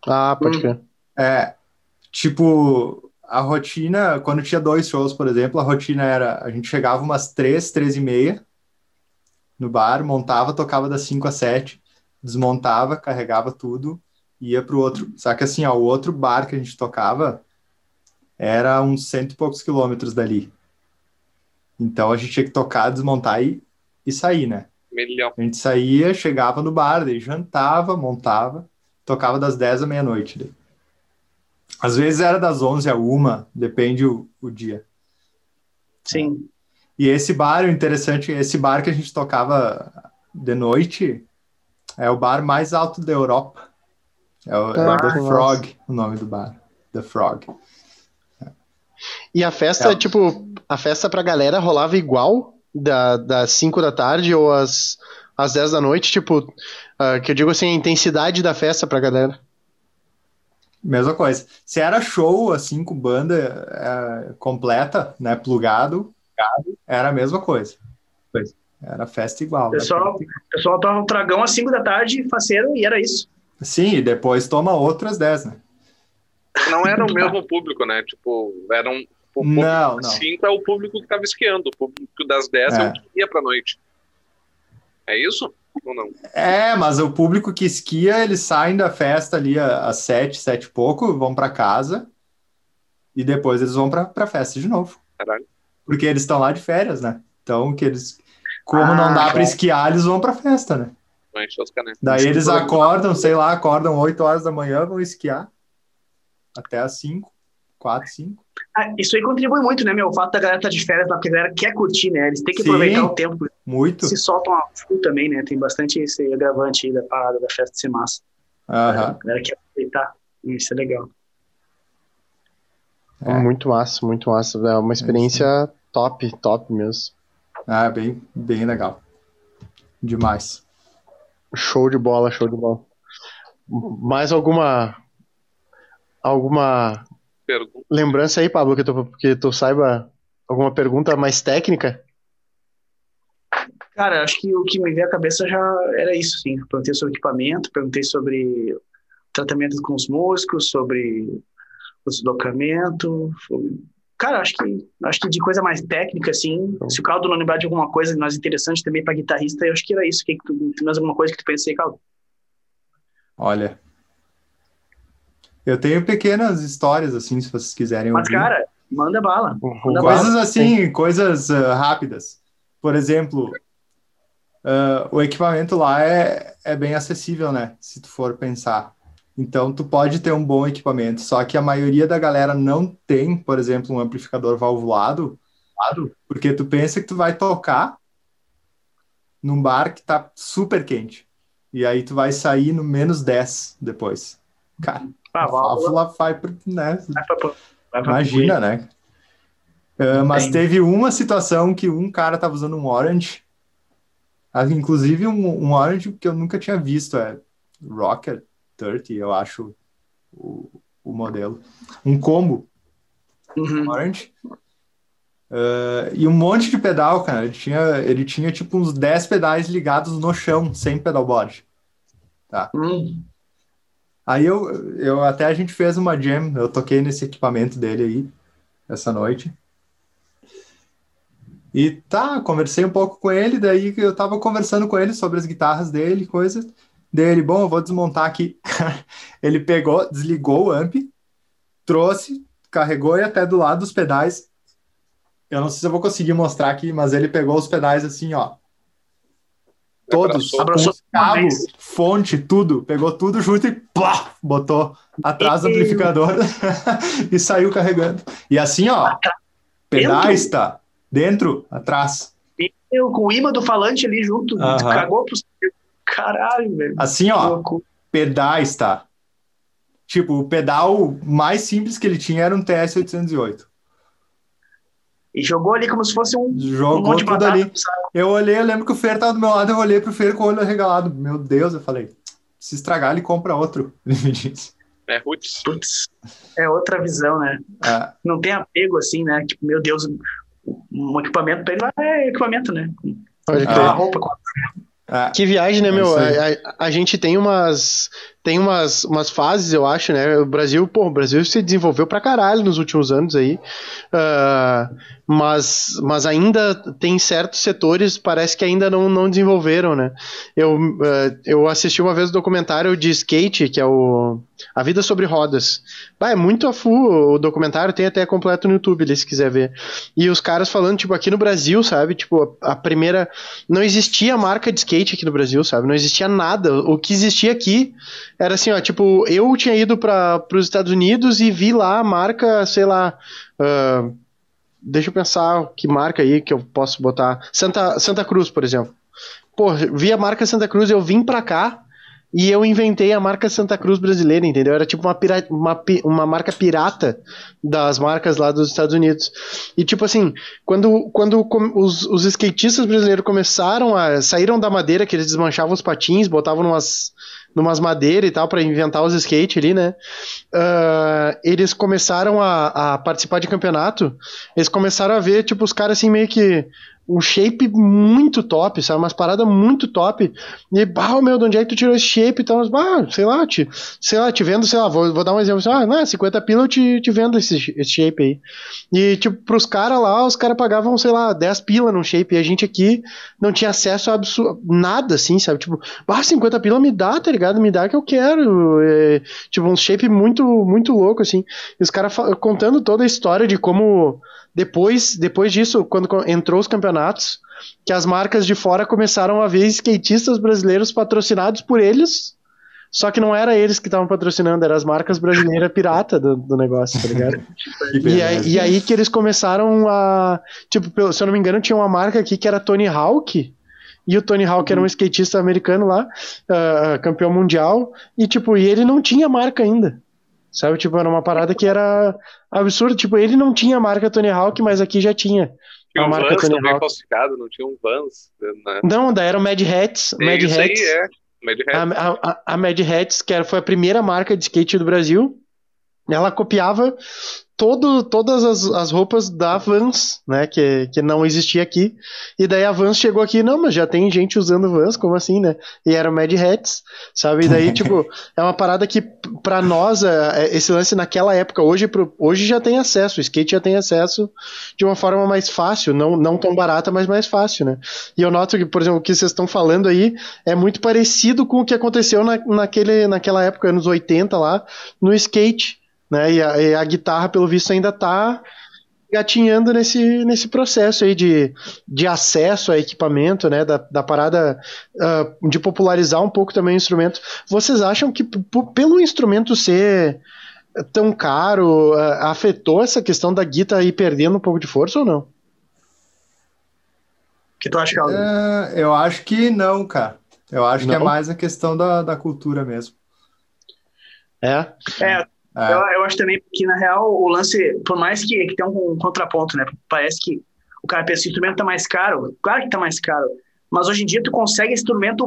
Ah, pode crer. É, tipo, a rotina, quando tinha dois shows, por exemplo, a rotina era, a gente chegava umas três, três e meia no bar, montava, tocava das cinco às sete, desmontava, carregava tudo, ia pro outro. Só que assim, ó, o outro bar que a gente tocava era uns cento e poucos quilômetros dali. Então a gente tinha que tocar, desmontar e, e sair, né? Melhor. A gente saía, chegava no bar, daí jantava, montava, tocava das 10 à meia-noite. Às vezes era das 11 a 1, depende o, o dia. Sim. E esse bar, o interessante, esse bar que a gente tocava de noite é o bar mais alto da Europa. É o, é The Frog, o nome do bar. The Frog. E a festa, é. tipo, a festa pra galera rolava igual da, das 5 da tarde ou às, às 10 da noite, tipo, uh, que eu digo assim, a intensidade da festa pra galera. Mesma coisa. Se era show, assim, com banda é, completa, né, plugado, era a mesma coisa. Pois. Era festa igual. O pessoal, né? pessoal toma um tragão às 5 da tarde, faceiro, e era isso. Sim, e depois toma outras 10, né? Não era o mesmo público, né? Tipo, eram. O não, não. 5 é o público que estava esquiando, o público das 10 é, é o que ia pra noite. É isso? Ou não? É, mas o público que esquia, eles saem da festa ali às sete, sete e pouco, vão para casa e depois eles vão pra, pra festa de novo. Caralho. Porque eles estão lá de férias, né? Então, que eles. Como Ah, não dá pra é. esquiar, eles vão pra festa, né? Daí eles acordam, sei lá, acordam 8 horas da manhã, vão esquiar até as 5, 4, 5. Ah, isso aí contribui muito, né, meu? O fato da galera estar de férias, lá, porque a galera quer curtir, né? Eles têm que Sim. aproveitar o tempo. Muito. Se soltam a full também, né? Tem bastante esse agravante aí da parada da festa ser massa. Aham. A galera quer aproveitar. Isso é legal. É. Muito massa, muito massa. É uma experiência top, top mesmo. Ah, bem, bem legal. Demais. Show de bola, show de bola. Mais alguma alguma Pergunta. lembrança aí, Pablo, que tu, que tu saiba alguma pergunta mais técnica? Cara, acho que o que me veio à cabeça já era isso, sim. Perguntei sobre equipamento, perguntei sobre tratamento com os músicos, sobre o deslocamento. Cara, acho que acho que de coisa mais técnica, assim, se o Caldo não lembrar de alguma coisa mais interessante também para guitarrista, eu acho que era isso. Que que tu, tem mais alguma coisa que tu pensei, Caldo? Olha. Eu tenho pequenas histórias, assim, se vocês quiserem Mas, ouvir. cara, manda bala. Manda coisas bala. assim, coisas ah, rápidas. Por exemplo, ah, o equipamento lá é, é bem acessível, né? Se tu for pensar. Então, tu pode ter um bom equipamento, só que a maioria da galera não tem, por exemplo, um amplificador valvulado, porque tu pensa que tu vai tocar num bar que tá super quente. E aí tu vai sair no menos 10 depois. Cara, Ah, a válvula. vai pro, né, Imagina, né? Uh, mas teve uma situação que um cara tava usando um Orange, inclusive um, um Orange que eu nunca tinha visto, é Rocket 30, eu acho o, o modelo. Um combo Uhum. Orange. Uh, e um monte de pedal, cara. Ele tinha, ele tinha tipo uns 10 pedais ligados no chão, sem pedalboard. Hum. Aí eu, eu até a gente fez uma jam, eu toquei nesse equipamento dele aí essa noite. E tá, conversei um pouco com ele, daí eu tava conversando com ele sobre as guitarras dele, coisa. Dele, bom, eu vou desmontar aqui. ele pegou, desligou o amp, trouxe, carregou e até do lado dos pedais. Eu não sei se eu vou conseguir mostrar aqui, mas ele pegou os pedais assim, ó. Todos, Abraçou vez. fonte, tudo. Pegou tudo junto e plá, botou atrás do amplificador e saiu carregando. E assim, ó, pedais tá dentro, atrás. Eu, com o imã do falante ali junto, cagou pro. Caralho, velho. Assim, ó, pedais tá. Tipo, o pedal mais simples que ele tinha era um TS-808. E jogou ali como se fosse um, um Jogou monte de tudo batata. ali. Eu olhei, eu lembro que o Fer tava do meu lado, eu olhei pro Fer com o olho arregalado. Meu Deus, eu falei, se estragar, ele compra outro. Ele me disse. É roots. Putz, é outra visão, né? Ah, Não tem apego assim, né? Tipo, meu Deus, um equipamento pra ele é equipamento, né? Pode Ah. roupa. ah, Que viagem, né, É meu? A, a- a gente tem umas tem umas, umas fases, eu acho, né? O Brasil, pô, o Brasil se desenvolveu pra caralho nos últimos anos aí. Ah, mas, mas ainda tem certos setores, parece que ainda não, não desenvolveram, né? Eu, ah, eu assisti uma vez o documentário de skate, que é o A Vida Sobre Rodas. Bah, é muito a full o documentário, tem até completo no YouTube, ali, se quiser ver. E os caras falando, tipo, aqui no Brasil, sabe? Tipo, a, a primeira. Não existia marca de skate aqui no Brasil, sabe? Não existia nada. O que existia aqui era assim, ó, tipo, eu tinha ido para os Estados Unidos e vi lá a marca, sei lá. ah, deixa eu pensar que marca aí que eu posso botar. Santa, Santa Cruz, por exemplo. Pô, vi a marca Santa Cruz, eu vim pra cá e eu inventei a marca Santa Cruz brasileira, entendeu? Era tipo uma, pira- uma, uma marca pirata das marcas lá dos Estados Unidos. E tipo assim, quando, quando os, os skatistas brasileiros começaram a. saíram da madeira que eles desmanchavam os patins, botavam numas, numas madeiras e tal, para inventar os skate ali, né? Uh, eles começaram a, a, participar de campeonato, eles começaram a ver, tipo, os caras assim meio que um shape muito top, sabe? Umas paradas muito top. E, bah, meu, de onde é que tu tirou esse shape? Então, bah, sei lá, te, sei lá, te vendo, sei lá, vou, vou dar um exemplo assim, ah, não, 50 pila eu te, te vendo esse, esse shape aí. E, tipo, pros caras lá, os caras pagavam, sei lá, 10 pila no shape, e a gente aqui não tinha acesso a nada, assim, sabe? Tipo, bah, 50 pila me dá, tá ligado? Me dá que eu quero. É, tipo, um shape muito, muito louco, assim. E os caras contando toda a história de como depois, depois disso, quando entrou os campeonatos, que as marcas de fora começaram a ver skatistas brasileiros patrocinados por eles, só que não era eles que estavam patrocinando, eram as marcas brasileiras pirata do, do negócio, tá ligado? e, aí, e, aí, que eles começaram a. Tipo, se eu não me engano, tinha uma marca aqui que era Tony Hawk. E o Tony Hawk era um skatista americano lá, uh, campeão mundial, e tipo, e ele não tinha marca ainda. Sabe, tipo, era uma parada que era absurda. Tipo, ele não tinha a marca Tony Hawk, mas aqui já tinha. Tinha a um marca Vans Tony também Hawk. falsificado, não tinha um Vans. Né? Não, daí era o Mad Hats. É, Mad Hats. Aí, é. Mad Hats. A, a, a Mad Hats, que era, foi a primeira marca de skate do Brasil, ela copiava todo, todas as, as roupas da Vans, né, que, que não existia aqui, e daí a Vans chegou aqui, não, mas já tem gente usando Vans, como assim, né, e era Mad Hats, sabe, e daí, tipo, é uma parada que para nós, é, é, esse lance naquela época, hoje, pro, hoje já tem acesso, o skate já tem acesso de uma forma mais fácil, não, não tão barata, mas mais fácil, né, e eu noto que, por exemplo, o que vocês estão falando aí é muito parecido com o que aconteceu na, naquele, naquela época, anos 80 lá, no skate, né? E a, e a guitarra, pelo visto, ainda está gatinhando nesse, nesse processo aí de, de acesso a equipamento, né, da, da parada uh, de popularizar um pouco também o instrumento. Vocês acham que pelo instrumento ser tão caro, uh, afetou essa questão da guitarra ir perdendo um pouco de força ou não? Que tu acha? É, eu acho que não, cara. Eu acho não? que é mais a questão da, da cultura mesmo. É? É, é. Eu, eu, acho também que, na real, o lance, por mais que, que tenha um, um contraponto, né? Parece que o cara pensa, o instrumento tá mais caro. Claro que tá mais caro. Mas hoje em dia tu consegue instrumentos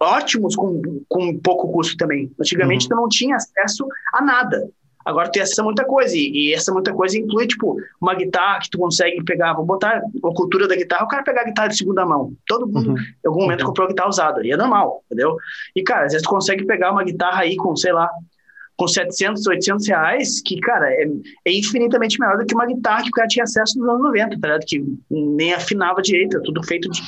ótimos com, com pouco custo também. Antigamente uhum. tu não tinha acesso a nada. Agora tu tem acesso a muita coisa. E, e, essa muita coisa inclui, tipo, uma guitarra que tu consegue pegar. Vou botar a cultura da guitarra, o cara pegar a guitarra de segunda mão. Todo mundo, uhum. em algum momento, uhum. comprou guitarra usada. E é normal, entendeu? E, cara, às vezes tu consegue pegar uma guitarra aí com, sei lá, com 700, 800 reais, que, cara, é, é, infinitamente melhor do que uma guitarra que o cara tinha acesso nos anos 90, tá ligado? Que nem afinava direito, é tudo feito de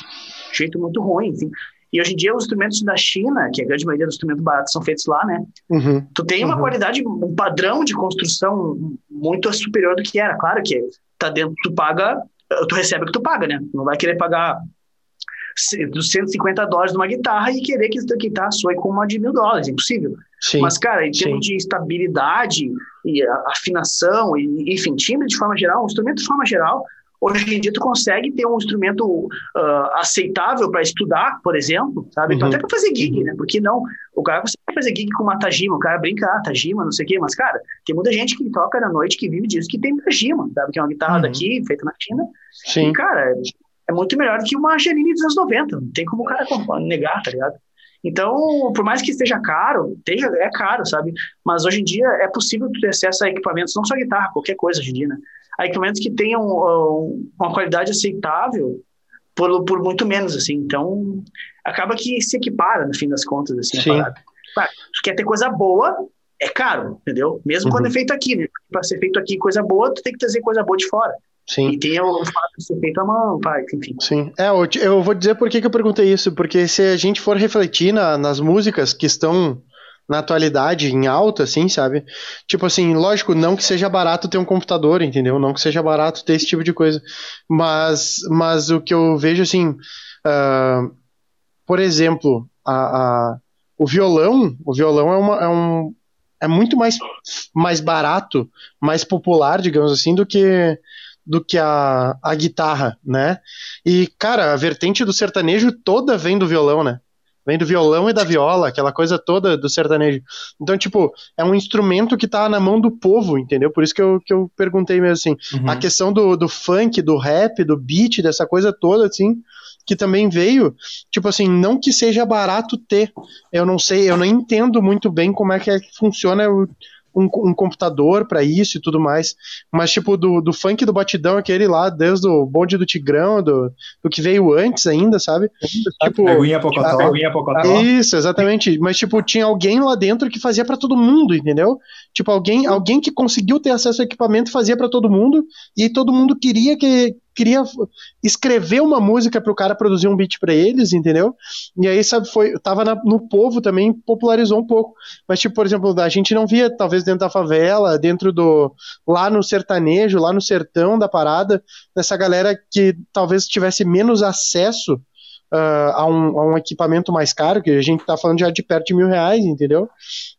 jeito muito ruim, enfim. E hoje em dia os instrumentos da China, que a grande maioria dos instrumentos baratos são feitos lá, né? Uhum, tu tem uma uhum. qualidade, um padrão de construção muito superior do que era. Claro que tá dentro, tu paga, tu recebe o que tu paga, né? Não vai querer pagar dos 150 dólares de uma guitarra e querer que essa guitarra soe com uma de mil dólares, é impossível. Sim, Mas, cara, em termos de estabilidade e afinação, e, enfim, timbre de forma geral, um instrumento de forma geral, hoje em dia tu consegue ter um instrumento uh, aceitável para estudar, por exemplo, sabe? Então, uhum. Então, até para fazer gig, né? Porque não? O cara consegue fazer gig com uma Tajima, o cara brinca, ah, Tajima, não sei o quê, mas, cara, tem muita gente que toca na noite, que vive disso, que tem Tajima, sabe? Que é uma guitarra uhum. daqui, feita na China. Sim. E, cara, é muito melhor do que uma Angelini dos anos 90. Não tem como o cara negar, tá ligado? Então, por mais que esteja caro, esteja, é caro, sabe? Mas hoje em dia é possível ter acesso a equipamentos, não só guitarra, qualquer coisa hoje em dia, né? A equipamentos que tenham uh, uma qualidade aceitável por, por muito menos, assim. Então, acaba que se equipara, no fim das contas, assim, Sim. a parada. Claro, tu quer ter coisa boa, é caro, entendeu? Mesmo uhum. quando é feito aqui, né? Para ser feito aqui coisa boa, tu tem que trazer coisa boa de fora. Sim. E tem o fato de ser feito à mão, pai, enfim. Sim. É, eu vou dizer por que, que eu perguntei isso, porque se a gente for refletir na, nas músicas que estão na atualidade em alta, assim, sabe? Tipo assim, lógico, não que seja barato ter um computador, entendeu? Não que seja barato ter esse tipo de coisa. Mas, mas o que eu vejo, assim, uh, por exemplo, a, a, o violão, o violão é, uma, é um é muito mais, mais barato, mais popular, digamos assim, do que do que a, a guitarra, né? E, cara, a vertente do sertanejo toda vem do violão, né? Vem do violão e da viola, aquela coisa toda do sertanejo. Então, tipo, é um instrumento que tá na mão do povo, entendeu? Por isso que eu, que eu perguntei mesmo assim. Uhum. A questão do, do funk, do rap, do beat, dessa coisa toda, assim, que também veio, tipo assim, não que seja barato ter. Eu não sei, eu não entendo muito bem como é que, é que funciona o um, um computador para isso e tudo mais. Mas, tipo, do, do funk do batidão, aquele lá, desde o bonde do Tigrão, do, do que veio antes ainda, sabe? Tipo, Peguinha Pocotó. Peguinha Pocotó. Isso, exatamente. Mas, tipo, tinha alguém lá dentro que fazia para todo mundo, entendeu? Tipo, alguém, alguém que conseguiu ter acesso ao equipamento fazia para todo mundo, e todo mundo queria que, queria escrever uma música para o cara produzir um beat para eles, entendeu? E aí, sabe, foi, tava na, no povo também, popularizou um pouco. Mas, tipo, por exemplo, a gente não via, talvez, dentro da favela, dentro do. lá no sertanejo, lá no sertão da parada, dessa galera que talvez tivesse menos acesso uh, a, um, a, um, equipamento mais caro, que a gente tá falando já de perto de mil reais, entendeu?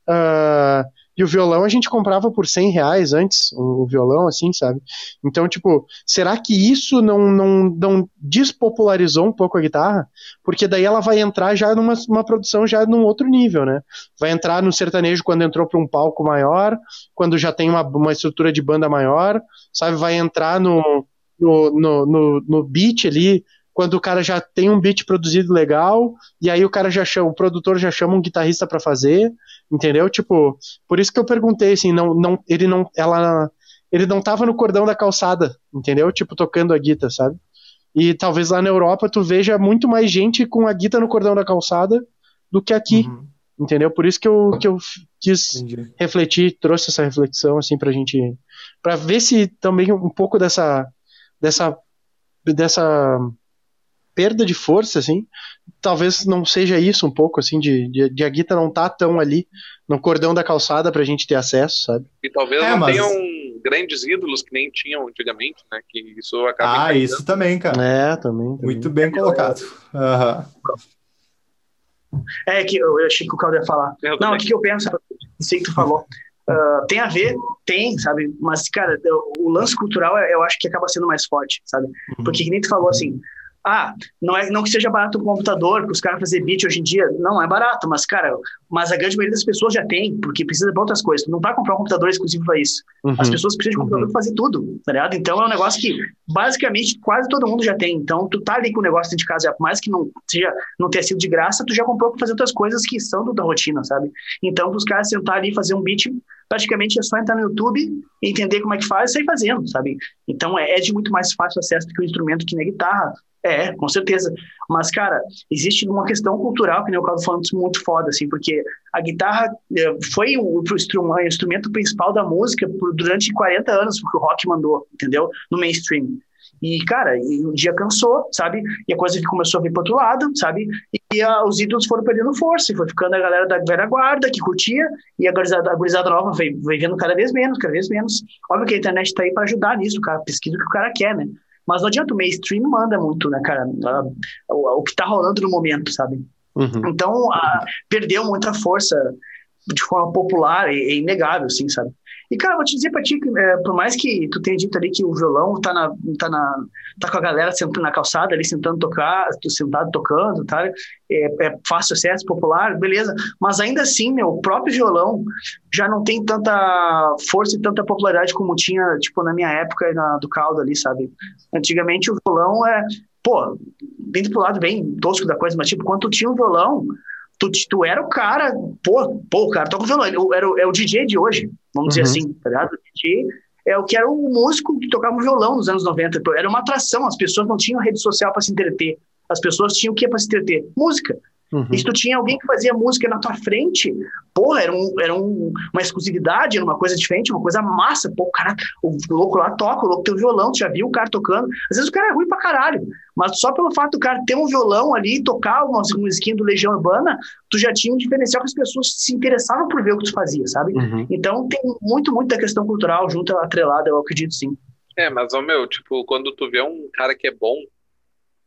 Uh, e o violão a gente comprava por 100 reais antes, o violão, assim, sabe? Então, tipo, será que isso não, não, não despopularizou um pouco a guitarra? Porque daí ela vai entrar já numa uma produção já num outro nível, né? Vai entrar no sertanejo quando entrou para um palco maior, quando já tem uma, uma estrutura de banda maior, sabe? Vai entrar no, no, no, no, no beat ali, quando o cara já tem um beat produzido legal, e aí o cara já chama, o produtor já chama um guitarrista para fazer, entendeu? Tipo, por isso que eu perguntei assim, não, não, ele não, ela, ele não tava no cordão da calçada, entendeu? Tipo, tocando a guitarra, sabe? E talvez lá na Europa tu veja muito mais gente com a guitarra no cordão da calçada do que aqui, uhum. entendeu? Por isso que eu, que eu quis Entendi. refletir, trouxe essa reflexão assim pra gente, para ver se também um pouco dessa, dessa, dessa perda de força, assim, talvez não seja isso um pouco, assim, de, de, de a guitarra não tá tão ali no cordão da calçada pra gente ter acesso, sabe? E talvez é, não mas... tenham grandes ídolos que nem tinham antigamente, né? Que isso acaba. Ah, isso também, cara. É, também. também. Muito bem colocado. Uhum. É que eu, eu achei que o Claudio ia falar. Eu não, o que, que eu penso? Sei que tu falou. Uh, tem a ver, tem, sabe? Mas, cara, o lance cultural eu acho que acaba sendo mais forte, sabe? Uhum. Porque, que nem tu falou assim, ah, não, é, não que seja barato o computador, que os caras fazer beat hoje em dia, não é barato, mas, cara, mas a grande maioria das pessoas já tem, porque precisa de outras coisas. Não vai comprar um computador exclusivo para isso. Uhum. As pessoas precisam de um computador uhum. para fazer tudo, tá ligado? Então é um negócio que basicamente quase todo mundo já tem. Então tu tá ali com o negócio dentro de casa, por mais que não seja, não tenha sido de graça, tu já comprou para fazer outras coisas que são da rotina, sabe? Então, os caras sentar ali e fazer um beat, praticamente é só entrar no YouTube, entender como é que faz e sair fazendo, sabe? Então é, é de muito mais fácil acesso do que o instrumento que na guitarra é, com certeza. Mas, cara, existe uma questão cultural, que nem o Claudio falando, muito foda, assim, porque a guitarra é, foi o, instrumento principal da música durante 40 anos, porque o rock mandou, entendeu? No mainstream. E, cara, e um dia cansou, sabe? E a coisa começou a vir pro outro lado, sabe? E a, os ídolos foram perdendo força, e foi ficando a galera da velha guarda que curtia, e a gurizada, a gurizada nova veio, veio vendo cada vez menos, cada vez menos. Óbvio que a internet tá aí para ajudar nisso, cara, pesquisa o que o cara quer, né? Mas não adianta, o mainstream manda muito, né, cara? O, o que tá rolando no momento, sabe? Uhum. Então, a, perdeu muita força de forma popular, é, é inegável, assim, sabe? E, cara, vou te dizer pra ti é, por mais que tu tenha dito ali que o violão tá, na, tá, na, tá com a galera sentando na calçada ali, sentando tocar, sentado tocando, tá? É, é fácil acesso, popular, beleza. Mas ainda assim, meu, o próprio violão já não tem tanta força e tanta popularidade como tinha, tipo, na minha época na, do caldo ali, sabe? Antigamente o violão é, pô, dentro pro lado bem tosco da coisa, mas, tipo, quando tu tinha um violão, tu, tu era o cara, pô, pô, o cara toca o violão, ele era, é o DJ de hoje, vamos uhum. dizer assim, tá ligado? É o que era o músico que tocava violão nos anos 90, era uma atração, as pessoas não tinham rede social para se entreter, as pessoas tinham o que para se entreter? Música. Uhum. E se tu tinha alguém que fazia música na tua frente, porra, era, um, era um, uma exclusividade, era uma coisa diferente, uma coisa massa. Pô, o cara, o louco lá toca, o louco tem o violão, tu já viu o cara tocando. Às vezes o cara é ruim pra caralho, mas só pelo fato do cara ter um violão ali e tocar uma musiquinha do Legião Urbana, tu já tinha um diferencial que as pessoas se interessavam por ver o que tu fazia, sabe? Uhum. Então tem muito, muito da questão cultural junto atrelada, eu acredito sim. É, mas, ó, meu, tipo, quando tu vê um cara que é bom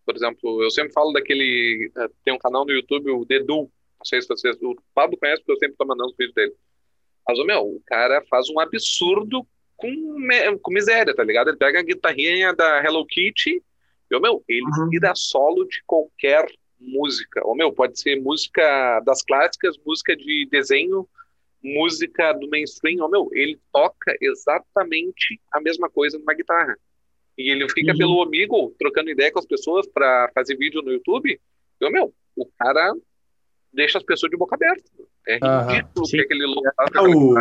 por exemplo, eu sempre falo daquele. Eh, tem um canal no YouTube, o Dedu. Não sei se vocês. O Pablo conhece, porque eu sempre tô mandando os vídeos dele. Mas, meu, o cara faz um absurdo com, com miséria, tá ligado? Ele pega a guitarrinha da Hello Kitty e, meu, ele uhum. tira solo de qualquer música. Ou, meu, pode ser música das clássicas, música de desenho, música do mainstream. Ou, meu, ele toca exatamente a mesma coisa numa guitarra. E ele fica uhum. pelo amigo trocando ideia com as pessoas para fazer vídeo no YouTube. E, meu, o cara deixa as pessoas de boca aberta. É ridículo uhum. que aquele louco é, o...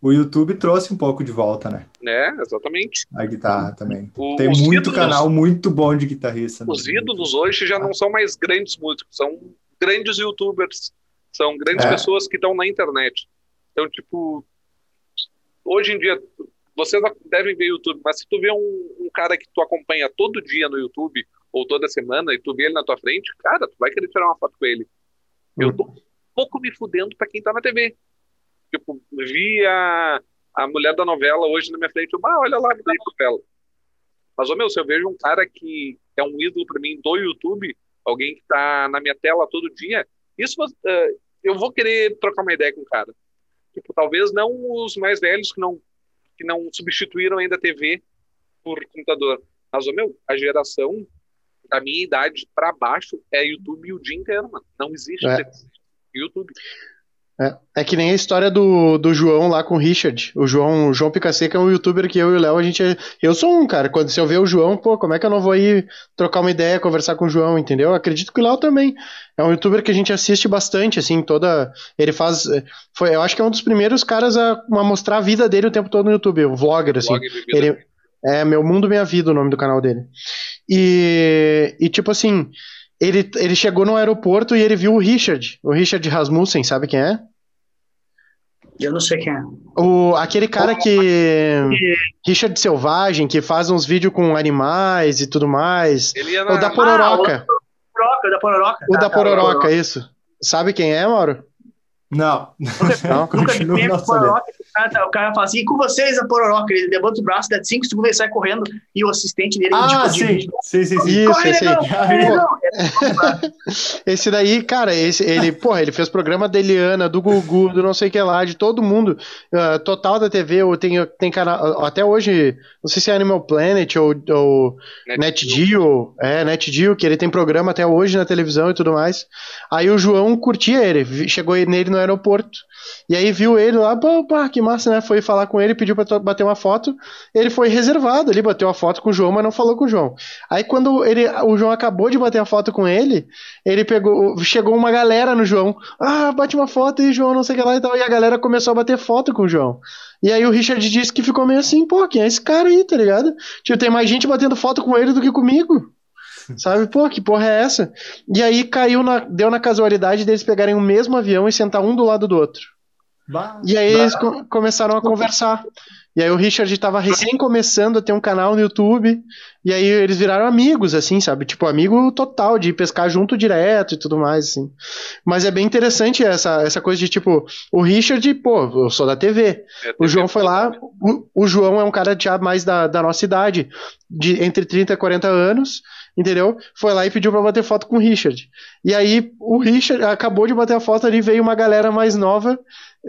o YouTube trouxe um pouco de volta, né? É, exatamente. A guitarra também. O, Tem muito ídolos, canal muito bom de guitarrista. Os ídolos hoje já não são mais grandes músicos, são grandes youtubers, são grandes é. pessoas que estão na internet. Então, tipo, hoje em dia, vocês devem ver YouTube, mas se tu vê um, um cara que tu acompanha todo dia no YouTube, ou toda semana, e tu vê ele na tua frente, cara, tu vai querer tirar uma foto com ele. Eu tô um pouco me fudendo pra quem tá na TV. Tipo, vi a, a mulher da novela hoje na minha frente, eu, ah, olha lá, me dei novela. Mas, ô meu, se eu vejo um cara que é um ídolo pra mim do YouTube, alguém que tá na minha tela todo dia, isso uh, eu vou querer trocar uma ideia com o cara. Tipo, talvez não os mais velhos que não, que não substituíram ainda a TV por computador. Mas, ô meu, a geração da minha idade para baixo é YouTube o dia inteiro, mano. Não existe é. YouTube. É. é, que nem a história do, do João lá com o Richard. O João, o João Picaseca é um youtuber que eu e o Léo, a gente é, Eu sou um, cara. Quando se eu ver o João, pô, como é que eu não vou ir trocar uma ideia, conversar com o João, entendeu? Eu acredito que o Léo também. É um youtuber que a gente assiste bastante, assim, toda. Ele faz. Foi, eu acho que é um dos primeiros caras a, a mostrar a vida dele o tempo todo no YouTube, o vlogger, assim. Vlog ele, é Meu Mundo Minha Vida o nome do canal dele. E, e tipo assim, ele, ele chegou no aeroporto e ele viu o Richard, o Richard Rasmussen, sabe quem é? Eu não sei quem é. O, aquele cara que. Richard Selvagem, que faz uns vídeos com animais e tudo mais. Ele é na... O da Pororoca. Ah, o da Pororoca. O da tá, Pororoca, tá, isso. Sabe quem é, Mauro? Não. Nunca, nunca vi Pororoca. O cara fala assim, e com vocês a Pororoca. Ele levanta o braço, dá cinco segundos e sai correndo. E o assistente dele... Ah, tipo, sim. De... sim, sim, sim. Isso, Corre, esse aí. esse daí, cara, esse, ele, porra, ele fez programa da Eliana, do Gugu, do não sei o que lá, de todo mundo. Uh, total da TV, ou tem, tem canal... Até hoje, não sei se é Animal Planet ou, ou NetGeo. É, NetGeo, que ele tem programa até hoje na televisão e tudo mais. Aí o João curtia ele, chegou nele no aeroporto. E aí viu ele lá, pô, pá, que massa, né? Foi falar com ele, pediu pra bater uma foto. Ele foi reservado ali, bateu a foto com o João, mas não falou com o João. Aí quando ele, o João acabou de bater a foto com ele, ele pegou, chegou uma galera no João. Ah, bate uma foto aí, João, não sei o que lá e tal. E a galera começou a bater foto com o João. E aí o Richard disse que ficou meio assim, pô, quem é esse cara aí, tá ligado? Tipo, tem mais gente batendo foto com ele do que comigo. Sabe, pô, que porra é essa? E aí caiu na, deu na casualidade deles pegarem o mesmo avião e sentar um do lado do outro. Bah, e aí bah. eles co começaram a conversar. E aí o Richard estava recém começando a ter um canal no YouTube, e aí eles viraram amigos, assim, sabe? Tipo, amigo total, de pescar junto direto e tudo mais, assim. Mas é bem interessante essa, essa coisa de, tipo, o Richard, pô, eu sou da TV. É, o João foi lá, o, o, João é um cara já mais da, da nossa idade, de entre 30 e 40 anos, entendeu? Foi lá e pediu para bater foto com o Richard. E aí o Richard acabou de bater a foto ali, veio uma galera mais nova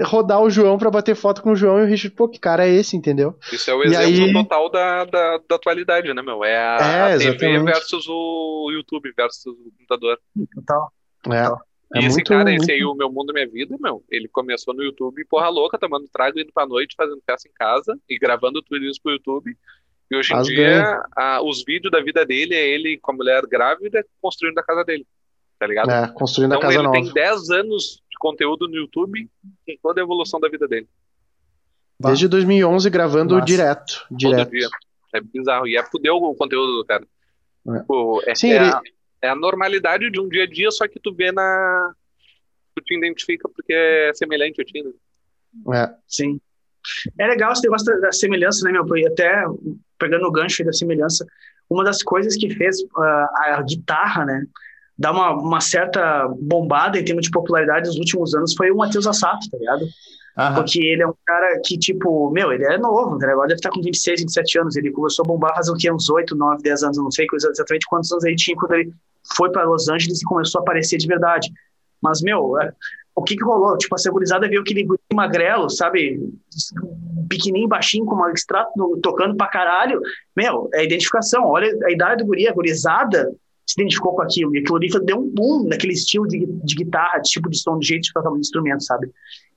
rodar o João para bater foto com o João e o Richard, pô, que cara é esse, entendeu? Isso é o exemplo aí... total da, da, da, atualidade, né, meu? É a, é, a TV versus o YouTube versus o computador. Total. É. E é esse muito, cara, muito... esse aí, o Meu Mundo Minha Vida, meu, ele começou no YouTube, porra louca, tomando trago, indo pra noite, fazendo festa em casa e gravando tudo isso pro YouTube. E hoje em As dia, a, os vídeos da vida dele é ele com a mulher grávida construindo a casa dele. Tá ligado? É, construindo então, a casa ele nova. tem 10 anos de conteúdo no YouTube em toda a evolução da vida dele. Desde 2011 gravando Nossa. direto. direto. É bizarro. E é fudeu o conteúdo do cara. É. Tipo, é, Sim, é, ele... a, é a normalidade de um dia a dia, só que tu vê na. Tu te identifica porque é semelhante a ti, né? É. Sim. É legal esse negócio da, semelhança, né, meu? E até pegando o gancho da semelhança, uma das coisas que fez uh, a guitarra, né, dar uma, uma certa bombada em termos de popularidade nos últimos anos foi o Matheus Assato, tá ligado? Aham. Porque ele é um cara que, tipo, meu, ele é novo, né? agora deve estar com 26, 27 anos. Ele começou a bombar faz uns 8, 9, 10 anos, eu não sei exatamente quantos anos ele tinha quando ele foi para Los Angeles e começou a aparecer de verdade. Mas, meu, é, o que que rolou? Tipo, a segurizada viu aquele magrelo, sabe? Pequenininho, baixinho, com uma extrato tocando pra caralho. Meu, é identificação. Olha a idade do guri, a gurizada se identificou com aquilo. E aquilo ali deu um boom naquele estilo de, de guitarra, de tipo de som, de jeito de tocar um instrumento, sabe?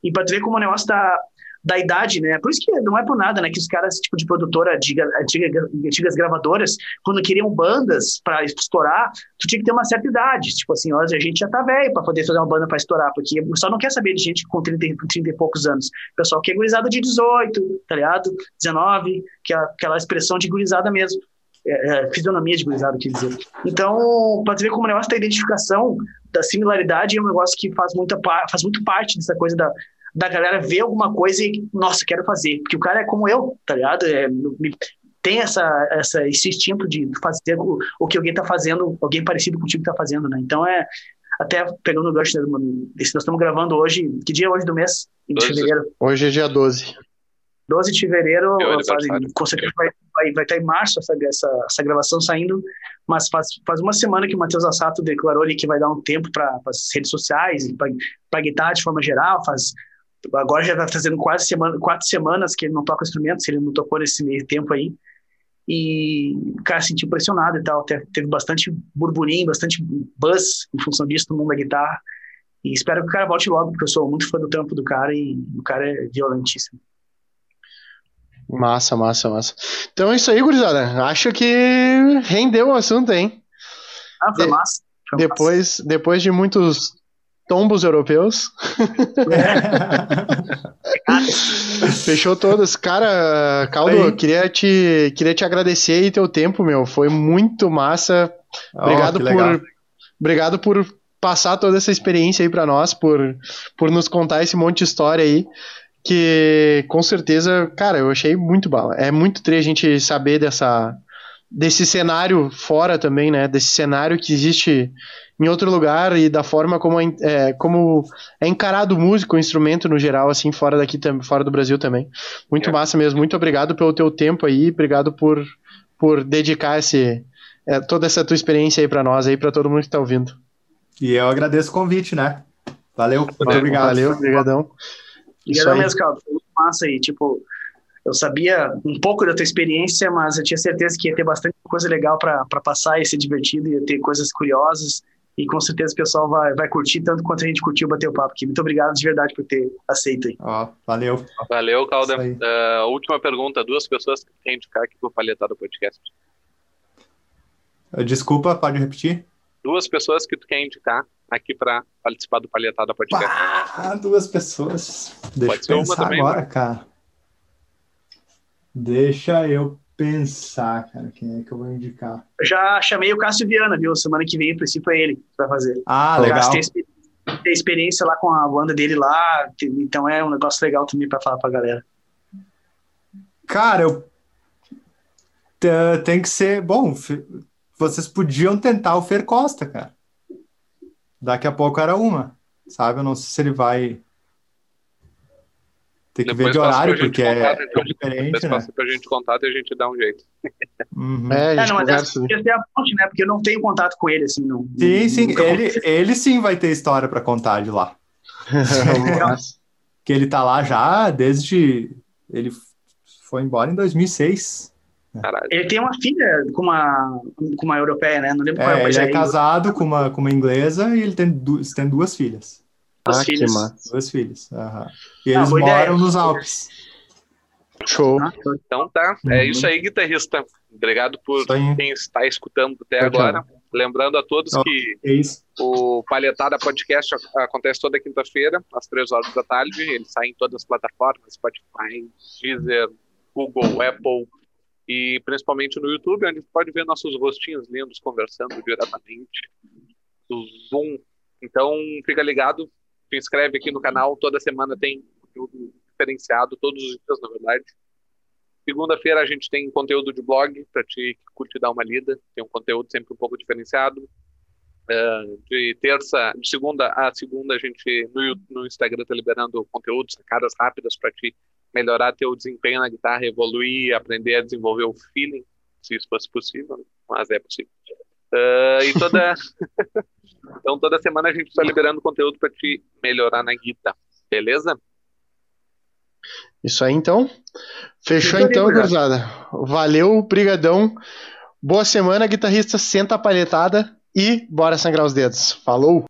E pra tu ver como o negócio da, da idade, né? Por isso que não é por nada, né? Que os caras, tipo de produtora, de, antiga, antigas gravadoras, quando queriam bandas para estourar, tu tinha que ter uma certa idade. Tipo assim, hoje a gente já tá velho para poder fazer uma banda para estourar, porque o pessoal não quer saber de gente com 30, 30 e poucos anos. O pessoal quer gurizada de 18, tá ligado? 19, que é aquela expressão de gurizada mesmo. É, é, fisionomia de gurizada, quer dizer. Então, para ver como o negócio da identificação, da similaridade, é um negócio que faz, muita, faz muito parte dessa coisa da, da galera ver alguma coisa e, nossa, quero fazer. Porque o cara é como eu, tá ligado? É, tem essa, essa, esse instinto de fazer o, o que alguém tá fazendo, alguém parecido contigo tá fazendo, né? Então é. Até pegando o gancho, né, nós estamos gravando hoje. Que dia é hoje do mês? De fevereiro. Hoje é dia 12. 12 de fevereiro, com certeza vai, vai, vai estar em março essa, essa, essa gravação saindo, mas faz, faz uma semana que o Matheus Assato declarou ali que vai dar um tempo para as redes sociais, para guitarra de forma geral, faz agora já está fazendo quase semana, quatro semanas que ele não toca instrumentos, ele não tocou nesse meio tempo aí. E o cara se sentiu pressionado e tal. Teve bastante burburinho, bastante buzz em função disso no mundo da guitarra. E espero que o cara volte logo, porque eu sou muito fã do trampo do cara e o cara é violentíssimo. Massa, massa, massa. Então é isso aí, gurizada. Acho que rendeu o assunto, hein? Ah, foi massa. Foi depois, massa. depois de muitos tombos europeus. Fechou todas. Cara, Caldo, queria te, queria te agradecer aí teu tempo, meu. Foi muito massa. Obrigado oh, por obrigado por passar toda essa experiência aí para nós, por, por nos contar esse monte de história aí. Que com certeza, cara, eu achei muito bala. É muito tri a gente saber dessa, desse cenário fora também, né? Desse cenário que existe em outro lugar e da forma como é, é, como é encarado o músico, o instrumento no geral, assim, fora daqui, fora do Brasil também. Muito é. massa mesmo. Muito obrigado pelo teu tempo aí, obrigado por, por dedicar esse, é, toda essa tua experiência aí para nós, aí para todo mundo que tá ouvindo. E eu agradeço o convite, né? Valeu, muito valeu, obrigado. Valeu, obrigadão. Obrigado mesmo, Carlos. Foi muito massa aí, tipo, eu sabia um pouco da tua experiência, mas eu tinha certeza que ia ter bastante coisa legal para passar, ia ser divertido, ia ter coisas curiosas e com certeza o pessoal vai, vai curtir tanto quanto a gente curtiu bater o papo aqui. Muito obrigado de verdade por ter aceito aí. Ó, valeu. Valeu, Calda. Uh, última pergunta: duas pessoas que querem indicar aqui pro Palhetada Podcast. Uh, desculpa, pode repetir? Duas pessoas que tu quer indicar aqui para participar do Palhetada Podcast. Ah, duas pessoas. Deixa pode eu pensar também, agora, cara. Deixa eu pensar, cara, quem é que eu vou indicar? Eu já chamei o Cássio Viana, viu? Semana que vem, em princípio, é ele que vai fazer. Ah, legal. Tem, tem experiência lá com a banda dele lá, então é um negócio legal também para falar pra galera. Cara, eu. Tem que ser. Bom, vocês podiam tentar o Fer Costa, cara. Daqui a pouco era uma, sabe? Eu não sei se ele vai tem que Depois ver de horário, porque é contato, é, então, diferente, Depois né? passa pra gente contato e a gente dá um jeito. Uhum. É, é, não, mas essa ser a ponte, né? Porque eu não tenho contato com ele, assim. Não, sim, sim. Ele, ele sim vai ter história pra contar de lá. que ele tá lá já desde... Ele foi embora em 2006. Caralho. Ele tem uma filha com uma, com uma europeia, né? Não lembro é, qual é, ele é casado com uma, com uma inglesa e ele tem, du tem duas filhas. Duas ah, filhas. Duas filhas. Uhum. E eles ah, moram ideia. nos Alpes. Show. Então tá. É uhum. isso aí, guitarrista. Obrigado por quem está escutando até agora. Lembrando a todos oh, que é o Palhetada Podcast acontece toda quinta-feira, às três horas da tarde. Ele sai em todas as plataformas, Spotify, Deezer, Google, Apple e principalmente no YouTube, onde pode ver nossos rostinhos lindos conversando diretamente do Zoom. Então, fica ligado, se inscreve aqui no canal, toda semana tem conteúdo diferenciado, todos os dias, na verdade. Segunda-feira a gente tem conteúdo de blog para te curtir dar uma lida, tem um conteúdo sempre um pouco diferenciado. Uh, de terça, de segunda a segunda a gente no, no Instagram tá liberando conteúdos, sacadas rápidas para te melhorar teu desempenho na guitarra, evoluir, aprender a desenvolver o feeling, se isso fosse possível, né? mas é possível. Uh, e toda Então toda semana a gente está liberando conteúdo para te melhorar na guita, beleza? Isso aí então. Fechou Muito então, gurizada. Valeu, brigadão. Boa semana, guitarrista. Senta a palhetada. e bora sangrar os dedos. Falou!